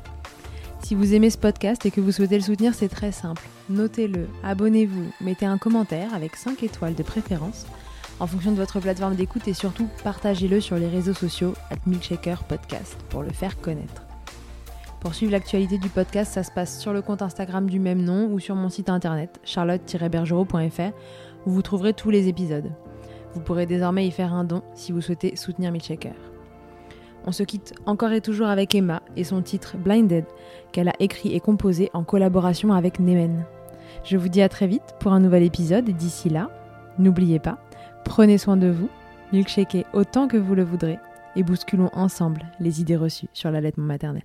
Si vous aimez ce podcast et que vous souhaitez le soutenir, c'est très simple. Notez-le, abonnez-vous, mettez un commentaire avec 5 étoiles de préférence en fonction de votre plateforme d'écoute et surtout partagez-le sur les réseaux sociaux at Milkshaker Podcast pour le faire connaître. Pour suivre l'actualité du podcast, ça se passe sur le compte Instagram du même nom ou sur mon site internet charlotte-bergerot.fr où vous trouverez tous les épisodes. Vous pourrez désormais y faire un don si vous souhaitez soutenir Milkshaker. On se quitte encore et toujours avec Emma et son titre Blinded qu'elle a écrit et composé en collaboration avec Nemen. Je vous dis à très vite pour un nouvel épisode d'ici là, n'oubliez pas, prenez soin de vous, milkshakez autant que vous le voudrez et bousculons ensemble les idées reçues sur l'allaitement maternel.